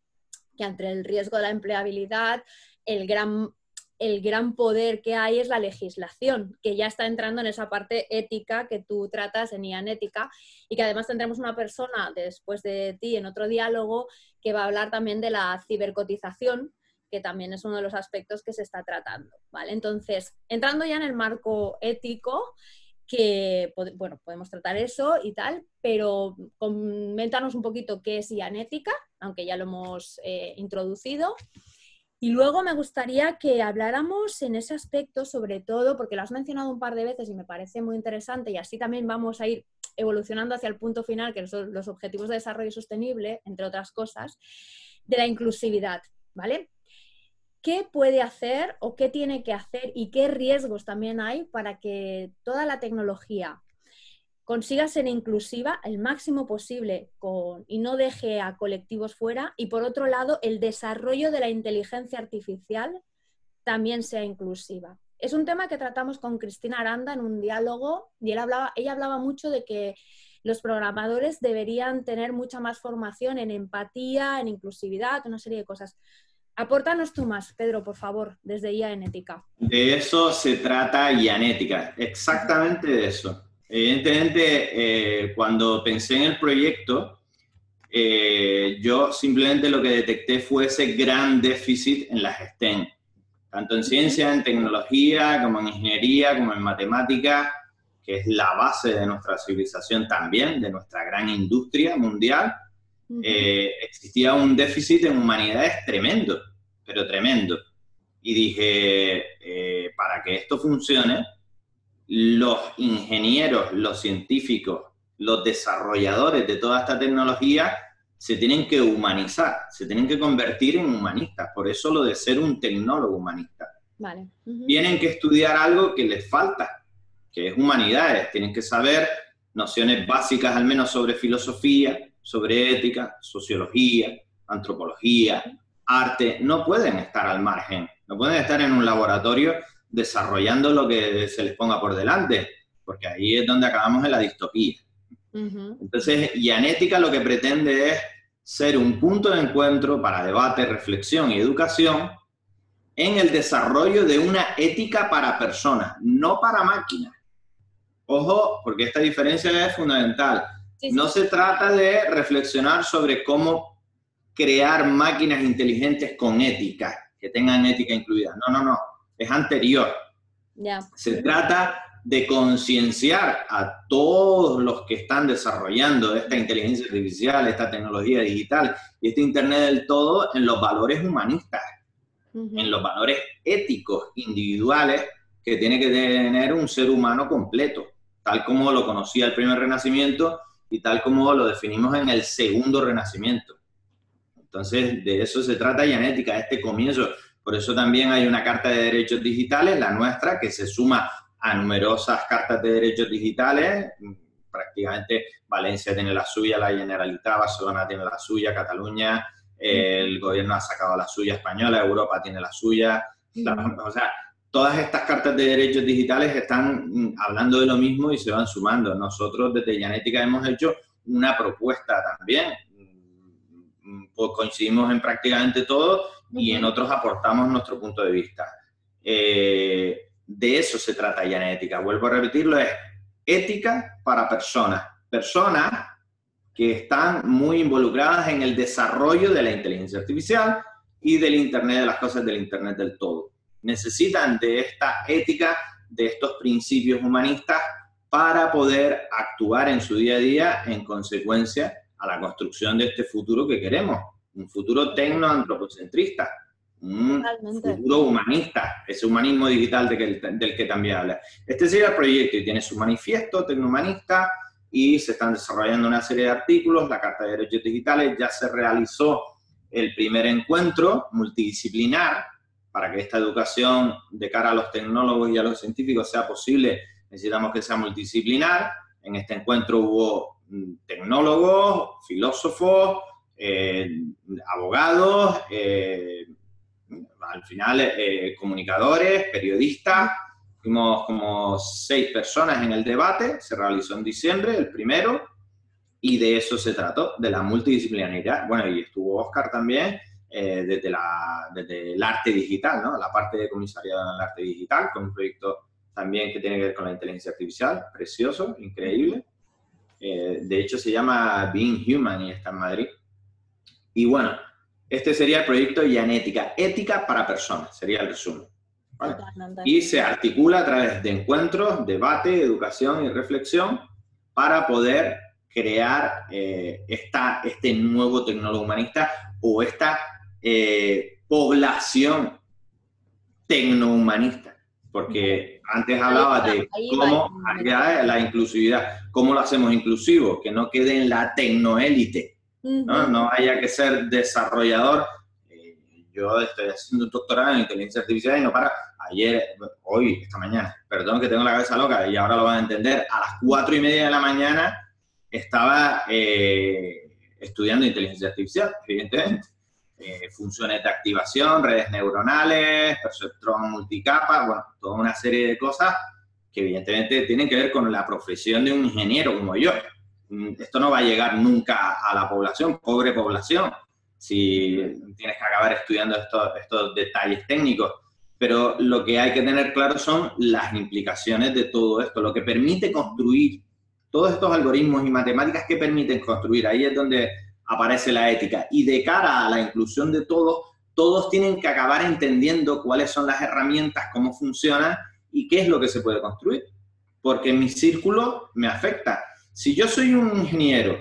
que ante el riesgo de la empleabilidad, el gran el gran poder que hay es la legislación, que ya está entrando en esa parte ética que tú tratas en IAN Ética y que además tendremos una persona después de ti en otro diálogo que va a hablar también de la cibercotización, que también es uno de los aspectos que se está tratando. ¿vale? Entonces, entrando ya en el marco ético, que bueno, podemos tratar eso y tal, pero coméntanos un poquito qué es IAN Ética, aunque ya lo hemos eh, introducido. Y luego me gustaría que habláramos en ese aspecto, sobre todo, porque lo has mencionado un par de veces y me parece muy interesante, y así también vamos a ir evolucionando hacia el punto final, que son los objetivos de desarrollo sostenible, entre otras cosas, de la inclusividad, ¿vale? ¿Qué puede hacer o qué tiene que hacer y qué riesgos también hay para que toda la tecnología consiga ser inclusiva el máximo posible y no deje a colectivos fuera. Y por otro lado, el desarrollo de la inteligencia artificial también sea inclusiva. Es un tema que tratamos con Cristina Aranda en un diálogo y él hablaba, ella hablaba mucho de que los programadores deberían tener mucha más formación en empatía, en inclusividad, una serie de cosas. Apórtanos tú más, Pedro, por favor, desde IA en Ética. De eso se trata IA en Ética, exactamente de eso. Evidentemente, eh, cuando pensé en el proyecto, eh, yo simplemente lo que detecté fue ese gran déficit en las STEM, tanto en ciencia, en tecnología, como en ingeniería, como en matemática, que es la base de nuestra civilización también, de nuestra gran industria mundial. Eh, existía un déficit en humanidades tremendo, pero tremendo. Y dije, para que esto funcione, los ingenieros, los científicos, los desarrolladores de toda esta tecnología se tienen que humanizar, se tienen que convertir en humanistas. Por eso lo de ser un tecnólogo humanista. Tienen que estudiar algo que les falta, que es humanidades. Tienen que saber nociones básicas al menos sobre filosofía, sobre ética, sociología, antropología, arte. No pueden estar al margen, no pueden estar en un laboratorio desarrollando lo que se les ponga por delante, porque ahí es donde acabamos en la distopía. Entonces, Yanética lo que pretende es ser un punto de encuentro para debate, reflexión y educación en el desarrollo de una ética para personas, no para máquinas. Ojo, porque esta diferencia es fundamental. No se trata de reflexionar sobre cómo crear máquinas inteligentes con ética, que tengan ética incluida. No, no, no es anterior. Se trata de concienciar a todos los que están desarrollando esta inteligencia artificial, esta tecnología digital y este Internet del todo en los valores humanistas, en los valores éticos, individuales que tiene que tener un ser humano completo, tal como lo conocía el primer renacimiento y tal como lo definimos en el segundo renacimiento. Entonces, de eso se trata Yanética, este comienzo. Por eso también hay una Carta de Derechos Digitales, la nuestra, que se suma a numerosas cartas de derechos digitales. Prácticamente Valencia tiene la suya, la Generalitat, Barcelona tiene la suya, Cataluña, el gobierno ha sacado la suya española, Europa tiene la suya. o sea, todas estas cartas de derechos digitales están mm, hablando de lo mismo y se van sumando. Nosotros desde Genética hemos hecho una propuesta también. Mm, pues coincidimos en prácticamente todo y en otros aportamos nuestro punto de vista. Eh, de eso se trata ya en ética. Vuelvo a repetirlo, es ética para personas. Personas que están muy involucradas en el desarrollo de la inteligencia artificial y del Internet de las cosas, del Internet del todo. Necesitan de esta ética, de estos principios humanistas para poder actuar en su día a día en consecuencia a la construcción de este futuro que queremos un futuro tecno-antropocentrista, un futuro humanista, ese humanismo digital del que también habla. Este sería el proyecto y tiene su manifiesto tecnohumanista y se están desarrollando una serie de artículos. La Carta de Derechos Digitales ya se realizó el primer encuentro multidisciplinar para que esta educación de cara a los tecnólogos y a los científicos sea posible. Necesitamos que sea multidisciplinar. En este encuentro hubo mm, tecnólogos, filósofos, eh, abogados, eh, al final eh, comunicadores, periodistas. Fuimos como seis personas en el debate, se realizó en diciembre, el primero, y de eso se trató, de la multidisciplinaridad. Bueno, y estuvo Oscar también, eh, desde, la, desde, el arte digital, ¿no? la parte de comisariado en el arte digital, con un proyecto también que tiene que ver con la inteligencia artificial, precioso, increíble. Eh, de hecho, se llama Being Human y está en Madrid. Y bueno, este sería el proyecto Yanética, ética para personas, sería el resumen. Y se articula a través de encuentros, debate, educación y reflexión para poder crear eh, esta, este nuevo tecnólogo humanista o esta eh, población tecnohumanista. Porque antes hablaba de cómo la inclusividad, cómo lo hacemos inclusivo, que no quede en la tecnoélite, ¿no? no haya que ser desarrollador. Eh, yo estoy haciendo un doctorado en inteligencia artificial y no para. Ayer, hoy, esta mañana, perdón que tengo la cabeza loca y ahora lo van a entender, a las cuatro y media de la mañana estaba eh, estudiando inteligencia artificial, evidentemente. Eh, funciones de activación, redes neuronales, perceptrón multicapa, bueno, toda una serie de cosas que evidentemente tienen que ver con la profesión de un ingeniero como yo. Mm, esto no va a llegar nunca a la población, pobre población, si tienes que acabar estudiando estos, estos detalles técnicos. Pero lo que hay que tener claro son las implicaciones de todo esto, lo que permite construir todos estos algoritmos y matemáticas que permiten construir. Ahí es donde aparece la ética. Y de cara a la inclusión de todos, todos tienen que acabar entendiendo cuáles son las herramientas, cómo funcionan y qué es lo que se puede construir. Porque mi círculo me afecta. Si yo soy un ingeniero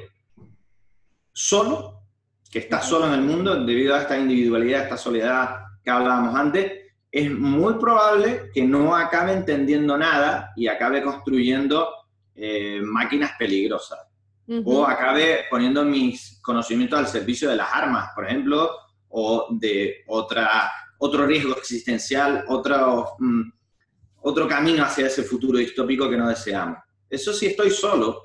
solo, que está solo en el mundo debido a esta individualidad, esta soledad que hablábamos antes, es muy probable que no acabe entendiendo nada y acabe construyendo eh, máquinas peligrosas o acabe poniendo mis conocimientos al servicio de las armas, por ejemplo, o de otra, otro riesgo existencial, otro, mm, otro camino hacia ese futuro distópico que no deseamos. Eso sí estoy solo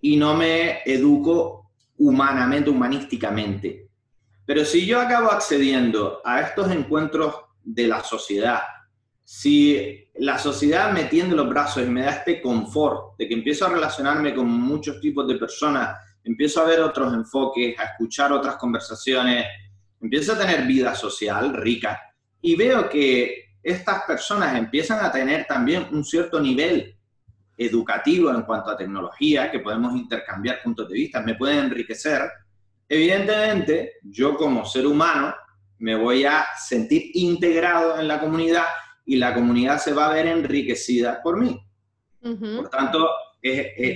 y no me educo humanamente, humanísticamente. Pero si yo acabo accediendo a estos encuentros de la sociedad, si la sociedad me tiende los brazos y me da este confort de que empiezo a relacionarme con muchos tipos de personas, empiezo a ver otros enfoques, a escuchar otras conversaciones, empiezo a tener vida social rica y veo que estas personas empiezan a tener también un cierto nivel educativo en cuanto a tecnología, que podemos intercambiar puntos de vista, me pueden enriquecer, evidentemente yo como ser humano me voy a sentir integrado en la comunidad y la comunidad se va a ver enriquecida por mí. Por tanto,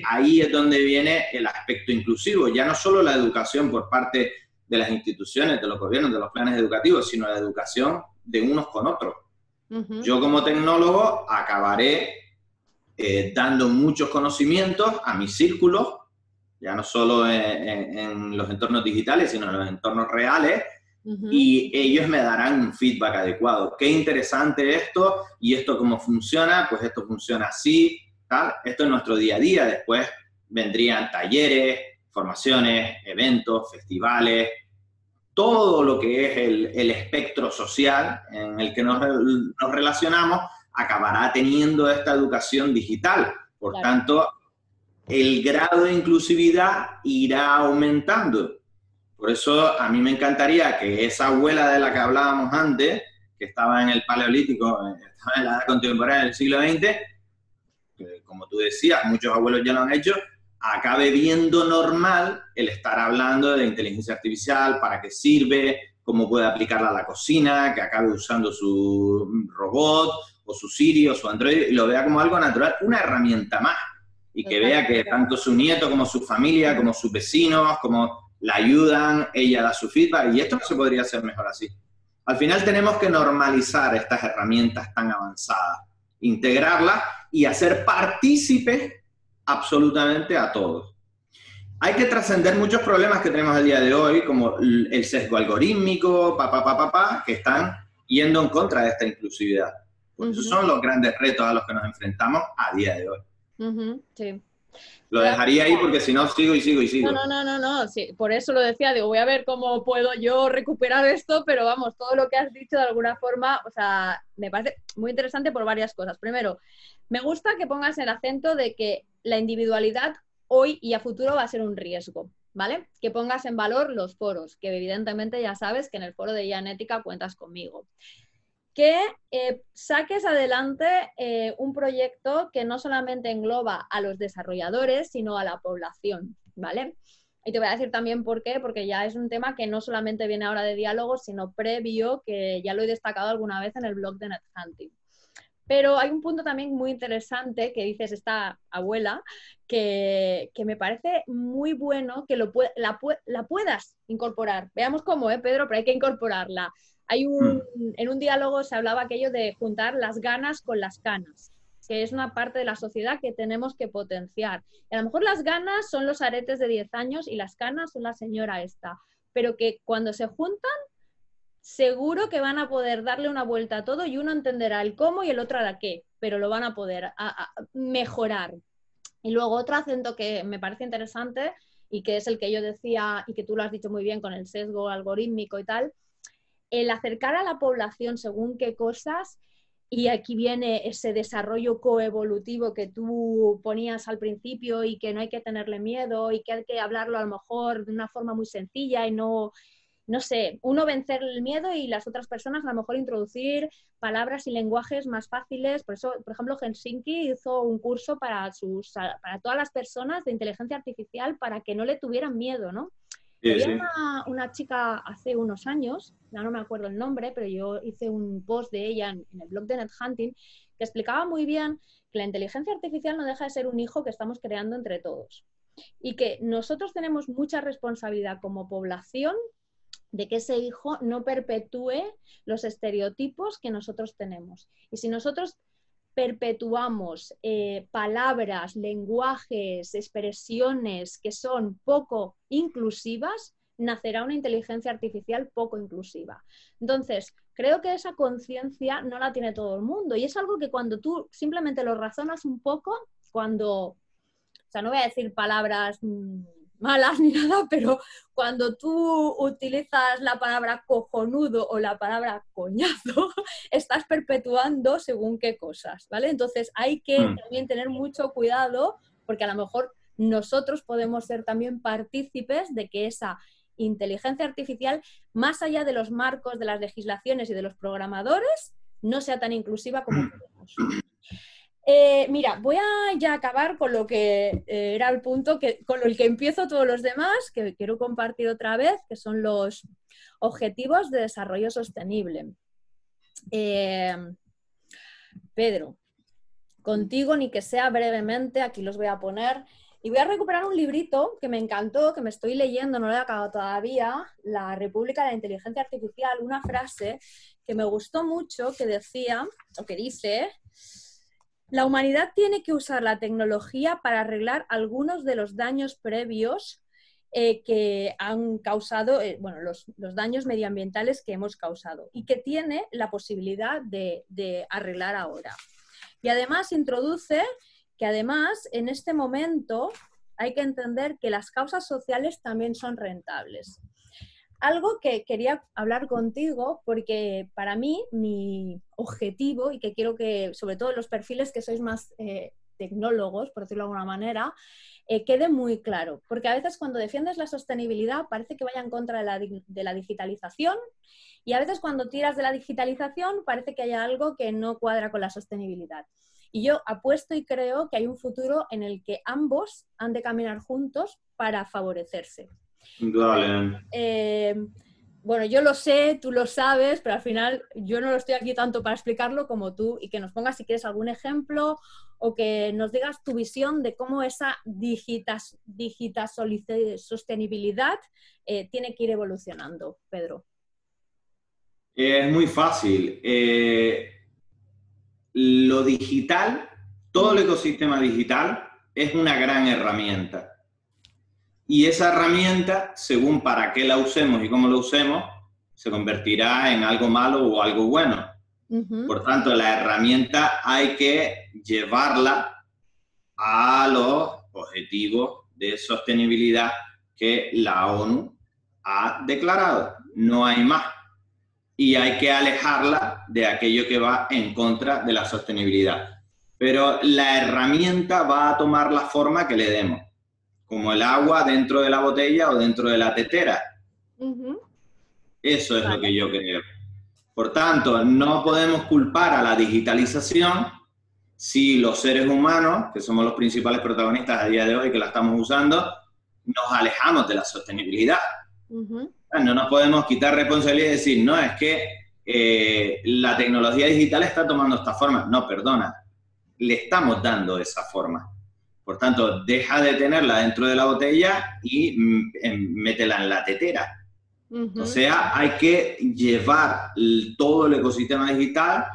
ahí es donde viene el aspecto inclusivo, ya no solo la educación por parte de las instituciones, de los gobiernos, de los planes educativos, sino la educación de unos con otros. Yo como tecnólogo acabaré eh, dando muchos conocimientos a mis círculos, ya no solo en, los entornos digitales, sino en los entornos reales, y ellos me darán un feedback adecuado. Qué interesante esto y esto cómo funciona, pues esto funciona así, tal. Esto es nuestro día a día. Después vendrían talleres, formaciones, eventos, festivales, todo lo que es el, el espectro social en el que nos, nos, relacionamos acabará teniendo esta educación digital. Por tanto, el grado de inclusividad irá aumentando. Por eso a mí me encantaría que esa abuela de la que hablábamos antes, que estaba en el Paleolítico, [laughs] estaba en la edad contemporánea del siglo XX, que como tú decías, muchos abuelos ya lo han hecho, acabe viendo normal el estar hablando de inteligencia artificial, para qué sirve, cómo puede aplicarla a la cocina, que acabe usando su robot o su Siri o su Android y lo vea como algo natural, una herramienta más. Y que vea que tanto su nieto como su familia, como sus vecinos, como la ayudan, ella da su feedback y esto no se podría hacer mejor así. Al final tenemos que normalizar estas herramientas tan avanzadas, integrarlas y hacer partícipes absolutamente a todos. Hay que trascender muchos problemas que tenemos el día de hoy, como el sesgo algorítmico, papá, papá, papá, que están yendo en contra de esta inclusividad. esos son los grandes retos a los que nos enfrentamos a día de hoy. sí. Lo dejaría ahí porque si no sigo y sigo y sigo. No, no, no, no, sí, por eso lo decía, digo, voy a ver cómo puedo yo recuperar esto, pero vamos, todo lo que has dicho de alguna forma, o sea, me parece muy interesante por varias cosas. Primero, me gusta que pongas el acento de que la individualidad hoy y a futuro va a ser un riesgo. ¿vale? Que pongas en valor los foros, que evidentemente ya sabes que en el foro de Ianética cuentas conmigo. Que eh, saques adelante eh, un proyecto que no solamente engloba a los desarrolladores, sino a la población, ¿vale? Y te voy a decir también por qué, porque ya es un tema que no solamente viene ahora de diálogo, sino previo, que ya lo he destacado alguna vez en el blog de NetHunting. Pero hay un punto también muy interesante que dices esta abuela, que, me parece muy bueno que lo, la, la, puedas incorporar. Veamos cómo, ¿eh, Pedro? Pero hay que incorporarla. Hay un, mm. en un diálogo se hablaba aquello de juntar las ganas con las canas que es una parte de la sociedad que tenemos que potenciar. a lo mejor las ganas son los aretes de 10 años y las canas son la señora esta, pero que cuando se juntan, seguro que van a poder darle una vuelta a todo y uno entenderá el cómo y el otro hará qué, pero lo van a poder mejorar. Y luego otro acento que me parece interesante y que es el que yo decía y que tú lo has dicho muy bien con el sesgo algorítmico y tal, el acercar a la población según qué cosas y aquí viene ese desarrollo coevolutivo que tú ponías al principio y que no hay que tenerle miedo y que hay que hablarlo a lo mejor de una forma muy sencilla y no, no sé, uno vencer el miedo y las otras personas a lo mejor introducir palabras y lenguajes más fáciles. Por eso, por ejemplo, Helsinki hizo un curso para, sus, para todas las personas de inteligencia artificial para que no le tuvieran miedo, ¿no? Había Una, chica hace unos años, ya no me acuerdo el nombre, pero yo hice un post de ella en, el blog de NetHunting que explicaba muy bien que la inteligencia artificial no deja de ser un hijo que estamos creando entre todos y que nosotros tenemos mucha responsabilidad como población de que ese hijo no perpetúe los estereotipos que nosotros tenemos. Y si nosotros perpetuamos eh, palabras, lenguajes, expresiones que son poco inclusivas, nacerá una inteligencia artificial poco inclusiva. Entonces, creo que esa conciencia no la tiene todo el mundo y es algo que cuando tú simplemente lo razonas un poco, cuando, o sea, no voy a decir palabras... Mm, malas [laughs] ni nada, pero cuando tú utilizas la palabra cojonudo o la palabra coñazo, [laughs] estás perpetuando según qué cosas, ¿vale? Entonces hay que mm. también tener mucho cuidado porque a lo mejor nosotros podemos ser también partícipes de que esa inteligencia artificial, más allá de los marcos de las legislaciones y de los programadores, no sea tan inclusiva como queremos. Eh, mira, voy a ya acabar con lo que eh, era el punto que, con el que empiezo todos los demás, que quiero compartir otra vez, que son los objetivos de desarrollo sostenible. Eh, Pedro, contigo, ni que sea brevemente, aquí los voy a poner. Y voy a recuperar un librito que me encantó, que me estoy leyendo, no lo he acabado todavía, La República de la Inteligencia Artificial, una frase que me gustó mucho que decía, o que dice, la humanidad tiene que usar la tecnología para arreglar algunos de los daños previos eh, que han causado, eh, bueno, los, daños medioambientales que hemos causado y que tiene la posibilidad de, de arreglar ahora. Y además introduce que además en este momento hay que entender que las causas sociales también son rentables algo que quería hablar contigo porque para mí mi objetivo y que quiero que sobre todo los perfiles que sois más eh, tecnólogos, por decirlo de alguna manera, eh, quede muy claro. Porque a veces cuando defiendes la sostenibilidad parece que vaya en contra de la, de la digitalización y a veces cuando tiras de la digitalización parece que haya algo que no cuadra con la sostenibilidad. Y yo apuesto y creo que hay un futuro en el que ambos han de caminar juntos para favorecerse. Eh, bueno, yo lo sé, tú lo sabes, pero al final yo no lo estoy aquí tanto para explicarlo como tú y que nos pongas si quieres algún ejemplo o que nos digas tu visión de cómo esa digitas, sostenibilidad eh, tiene que ir evolucionando, Pedro. Es muy fácil. Eh, lo digital, todo el ecosistema digital es una gran herramienta y esa herramienta, según para qué la usemos y cómo la usemos, se convertirá en algo malo o algo bueno. Por tanto, la herramienta hay que llevarla a los objetivos de sostenibilidad que la ONU ha declarado. No hay más. Y hay que alejarla de aquello que va en contra de la sostenibilidad. Pero la herramienta va a tomar la forma que le demos. Como el agua dentro de la botella o dentro de la tetera. Eso es lo que yo creo. Por tanto, no podemos culpar a la digitalización si los seres humanos, que somos los principales protagonistas a día de hoy, que la estamos usando, nos alejamos de la sostenibilidad. No nos podemos quitar responsabilidad y decir, no, es que eh, la tecnología digital está tomando esta forma. No, perdona, le estamos dando esa forma. Por tanto, deja de tenerla dentro de la botella y mm, métela en la tetera. O sea, hay que llevar todo el ecosistema digital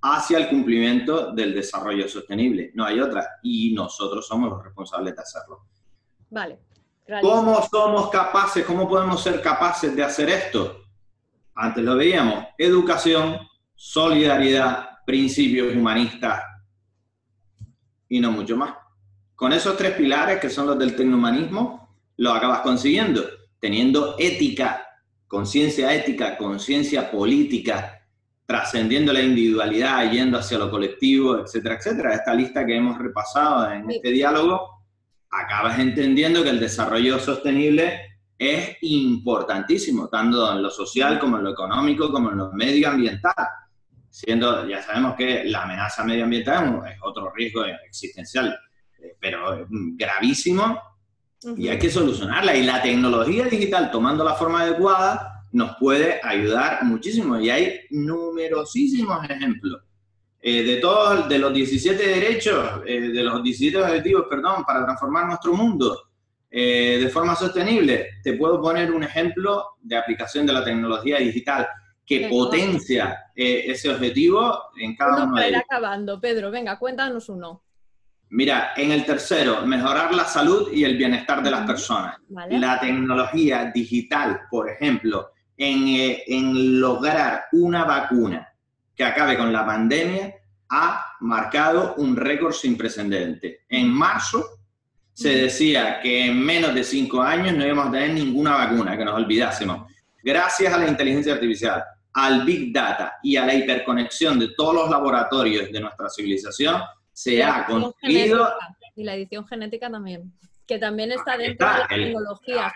hacia el cumplimiento del desarrollo sostenible. No hay otra. Y nosotros somos los responsables de hacerlo. Vale. ¿Cómo somos capaces, cómo podemos ser capaces de hacer esto? Antes lo veíamos, educación, solidaridad, principios humanistas y no mucho más. Con esos tres pilares que son los del tecnohumanismo, lo acabas consiguiendo, teniendo ética, conciencia ética, conciencia política, trascendiendo la individualidad, yendo hacia lo colectivo, etcétera, etcétera. Esta lista que hemos repasado en este diálogo acabas entendiendo que el desarrollo sostenible es importantísimo, tanto en lo social como en lo económico, como en lo medioambiental. Siendo, ya sabemos que la amenaza medioambiental es otro riesgo existencial, pero gravísimo y hay que solucionarla. Y la tecnología digital, tomando la forma adecuada, nos puede ayudar muchísimo. Y hay numerosísimos ejemplos. Eh, de todos, de los 17 derechos, eh, de los 17 objetivos, perdón, para transformar nuestro mundo eh, de forma sostenible, te puedo poner un ejemplo de aplicación de la tecnología digital que potencia ese objetivo en cada uno, de ellos. acabando, Pedro, venga, cuéntanos uno. Mira, en el tercero, mejorar la salud y el bienestar de las personas. La tecnología digital, por ejemplo, en, en lograr una vacuna que acabe con la pandemia ha marcado un récord sin precedente. En marzo se decía que en menos de cinco años no íbamos a tener ninguna vacuna, que nos olvidásemos. Gracias a la inteligencia artificial, al Big Data y a la hiperconexión de todos los laboratorios de nuestra civilización, se ha conseguido... Y la edición genética también que también está dentro de la tecnología.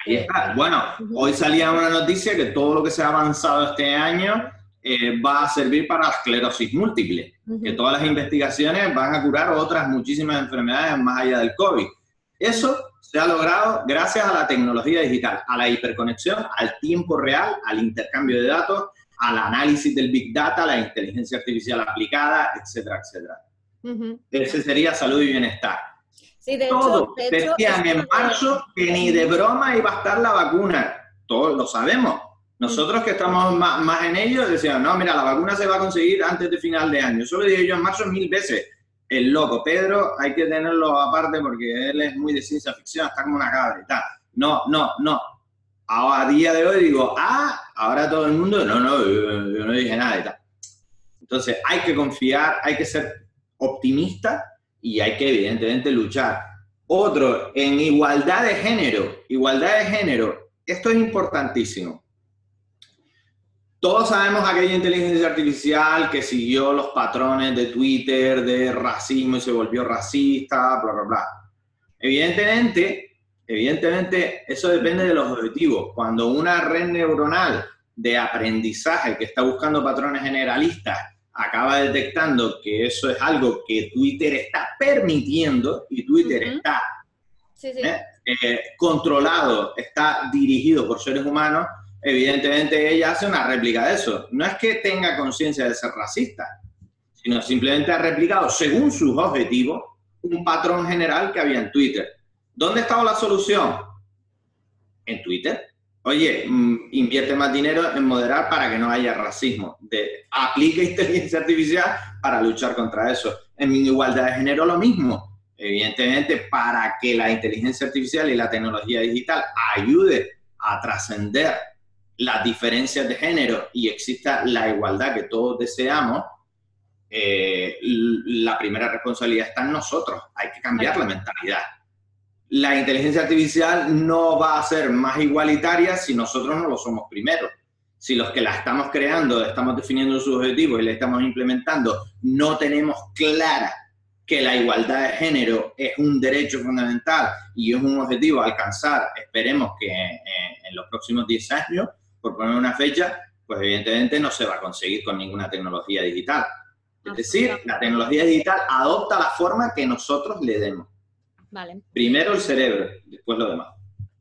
Bueno, hoy salía una noticia que todo lo que se ha avanzado este año eh, va a servir para la esclerosis múltiple, que todas las investigaciones van a curar otras muchísimas enfermedades más allá del COVID. Eso se ha logrado gracias a la tecnología digital, a la hiperconexión, al tiempo real, al intercambio de datos, al análisis del Big Data, la inteligencia artificial aplicada, etcétera, etcétera. Ese sería salud y bienestar. Sí, de Todo. Hecho, Decían en marzo que ni de broma iba a estar la vacuna. Todos lo sabemos nosotros que estamos más, en ello decíamos, no, mira, la vacuna se va a conseguir antes de final de año. Eso lo dije yo en marzo mil veces. El loco, Pedro, hay que tenerlo aparte porque él es muy de ciencia ficción, está como una cabra y tal. No, no, no. a día de hoy digo, ah, ahora todo el mundo, no, no, yo, no dije nada y tal. Entonces, hay que confiar, hay que ser optimista y hay que evidentemente luchar. Otro, en igualdad de género, igualdad de género, esto es importantísimo. Todos sabemos aquella inteligencia artificial que siguió los patrones de Twitter de racismo y se volvió racista, bla, bla, bla. Evidentemente, evidentemente, eso depende de los objetivos. Cuando una red neuronal de aprendizaje que está buscando patrones generalistas acaba detectando que eso es algo que Twitter está permitiendo y Twitter está ¿eh? Eh, controlado, está dirigido por seres humanos, evidentemente ella hace una réplica de eso. No es que tenga conciencia de ser racista, sino simplemente ha replicado, según sus objetivos, un patrón general que había en Twitter. ¿Dónde estaba la solución? En Twitter. Oye, mm, invierte más dinero en moderar para que no haya racismo. De, aplica [laughs] inteligencia artificial para luchar contra eso. En igualdad de género lo mismo. Evidentemente, para que la inteligencia artificial y la tecnología digital ayude a trascender las diferencias de género y exista la igualdad que todos deseamos, eh, la primera responsabilidad está en nosotros. Hay que cambiar la mentalidad. La inteligencia artificial no va a ser más igualitaria si nosotros no lo somos primero. Si los que la estamos creando, estamos definiendo sus objetivos y la estamos implementando, no tenemos clara que la igualdad de género es un derecho fundamental y es un objetivo a alcanzar, esperemos que en, los próximos 10 años, por poner una fecha, pues evidentemente no se va a conseguir con ninguna tecnología digital. Es decir, la tecnología digital adopta la forma que nosotros le demos. Vale. Primero el cerebro, después lo demás.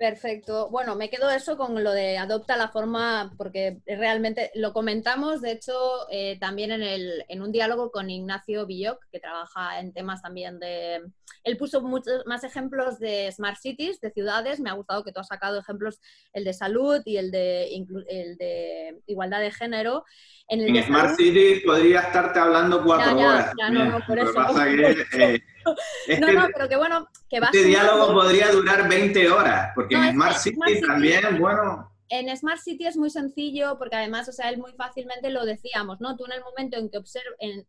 Perfecto. Bueno, me quedo eso con lo de adopta la forma, porque realmente lo comentamos, de hecho, eh, también en, el, en un diálogo con Ignacio Villoc, que trabaja en temas también de... Él puso muchos más ejemplos de Smart Cities, de ciudades. Me ha gustado que tú has sacado ejemplos, el de salud y el de, el de igualdad de género. En, Smart Cities podría estarte hablando cuatro horas. no, no, por eso. [laughs] no, no, pero que bueno, que va Este diálogo podría durar 20 horas, porque en Smart City también, bueno... En Smart City es muy sencillo porque además, o sea, él muy fácilmente lo decíamos, ¿no? Tú en el momento en que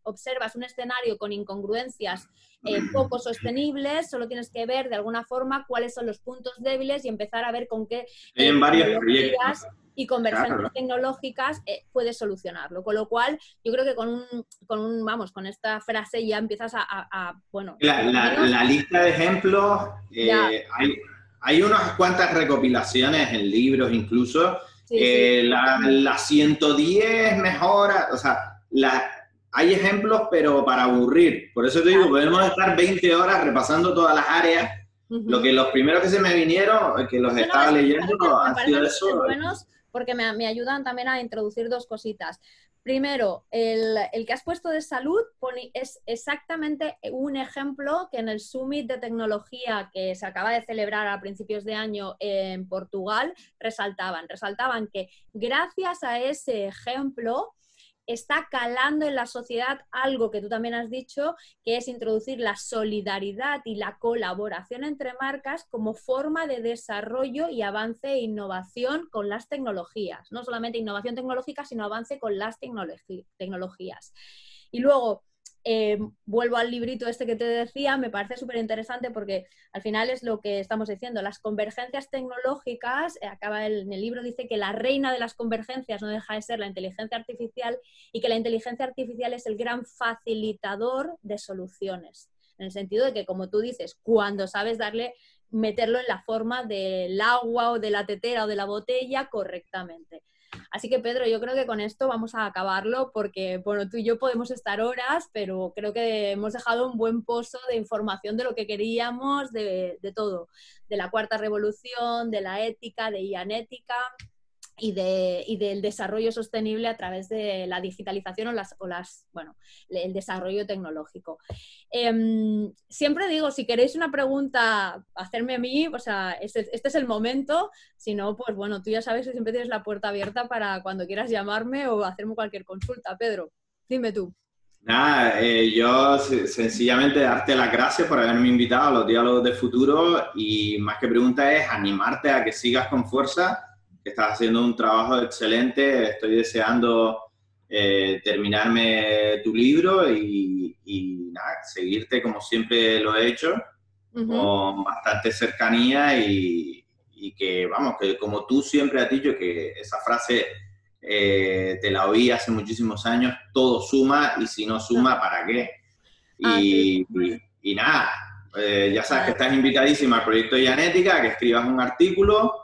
observas un escenario con incongruencias eh, poco sostenibles, solo tienes que ver de alguna forma cuáles son los puntos débiles y empezar a ver con qué... en varios proyectos y conversaciones tecnológicas eh, puedes solucionarlo. Con lo cual, yo creo que con un, con un vamos, con esta frase ya empiezas a, bueno... La, lista de ejemplos, eh, hay, hay, unas cuantas recopilaciones en libros incluso. Eh, la, la, 110 mejora, o sea, la, hay ejemplos, pero para aburrir. Por eso te digo, podemos estar 20 horas repasando todas las áreas. Lo que los primeros que se me vinieron, que los estaba leyendo, han sido eso porque me, ayudan también a introducir dos cositas. Primero, el, que has puesto de salud es exactamente un ejemplo que en el Summit de Tecnología que se acaba de celebrar a principios de año en Portugal resaltaban. Resaltaban que gracias a ese ejemplo está calando en la sociedad algo que tú también has dicho, que es introducir la solidaridad y la colaboración entre marcas como forma de desarrollo y avance e innovación con las tecnologías. No solamente innovación tecnológica, sino avance con las tecnologías. Y luego, eh, vuelvo al librito este que te decía, me parece súper interesante porque al final es lo que estamos diciendo, las convergencias tecnológicas, eh, acaba en el libro dice que la reina de las convergencias no deja de ser la inteligencia artificial y que la inteligencia artificial es el gran facilitador de soluciones, en el sentido de que, como tú dices, cuando sabes darle meterlo en la forma del agua o de la tetera o de la botella correctamente. Así que Pedro, yo creo que con esto vamos a acabarlo porque, bueno, tú y yo podemos estar horas, pero creo que hemos dejado un buen pozo de información de lo que queríamos, de, de todo, de la cuarta revolución, de la ética, de Ianética y, de, y, del desarrollo sostenible a través de la digitalización o, las, o las, bueno, el desarrollo tecnológico. Em, siempre digo, si queréis una pregunta, hacerme a mí, o sea, este, este, es el momento, si no, pues bueno, tú ya sabes que siempre tienes la puerta abierta para cuando quieras llamarme o hacerme cualquier consulta. Pedro, dime tú. Nada, eh, yo sencillamente darte las gracias por haberme invitado a los diálogos de futuro y más que pregunta es animarte a que sigas con fuerza que estás haciendo un trabajo excelente. Estoy deseando eh, terminarme tu libro y, nada, seguirte como siempre lo he hecho, con bastante cercanía y, que, vamos, que como tú siempre has dicho, que esa frase eh, te la oí hace muchísimos años, todo suma y si no suma, ¿para qué? Ah, y, nada, eh, ya sabes que estás invitadísima al proyecto Yanética, que escribas un artículo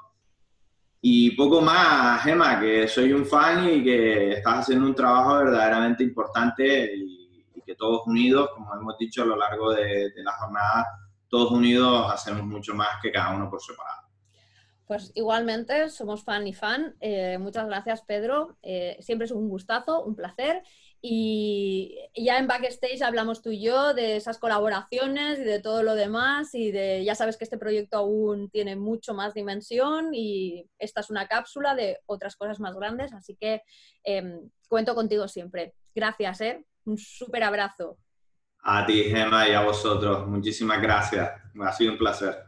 y poco más, Gemma, que soy un fan y que estás haciendo un trabajo verdaderamente importante y, que todos unidos, como hemos dicho a lo largo de, la jornada, todos unidos hacemos mucho más que cada uno por separado. Pues igualmente, somos fan y fan. Eh, muchas gracias, Pedro. Eh, siempre es un gustazo, un placer. Y ya en backstage hablamos tú y yo de esas colaboraciones y de todo lo demás y de, ya sabes que este proyecto aún tiene mucho más dimensión y esta es una cápsula de otras cosas más grandes, así que em, cuento contigo siempre. Gracias, ¿eh? Un súper abrazo. A ti, Gemma, y a vosotros. Muchísimas gracias. Ha sido un placer.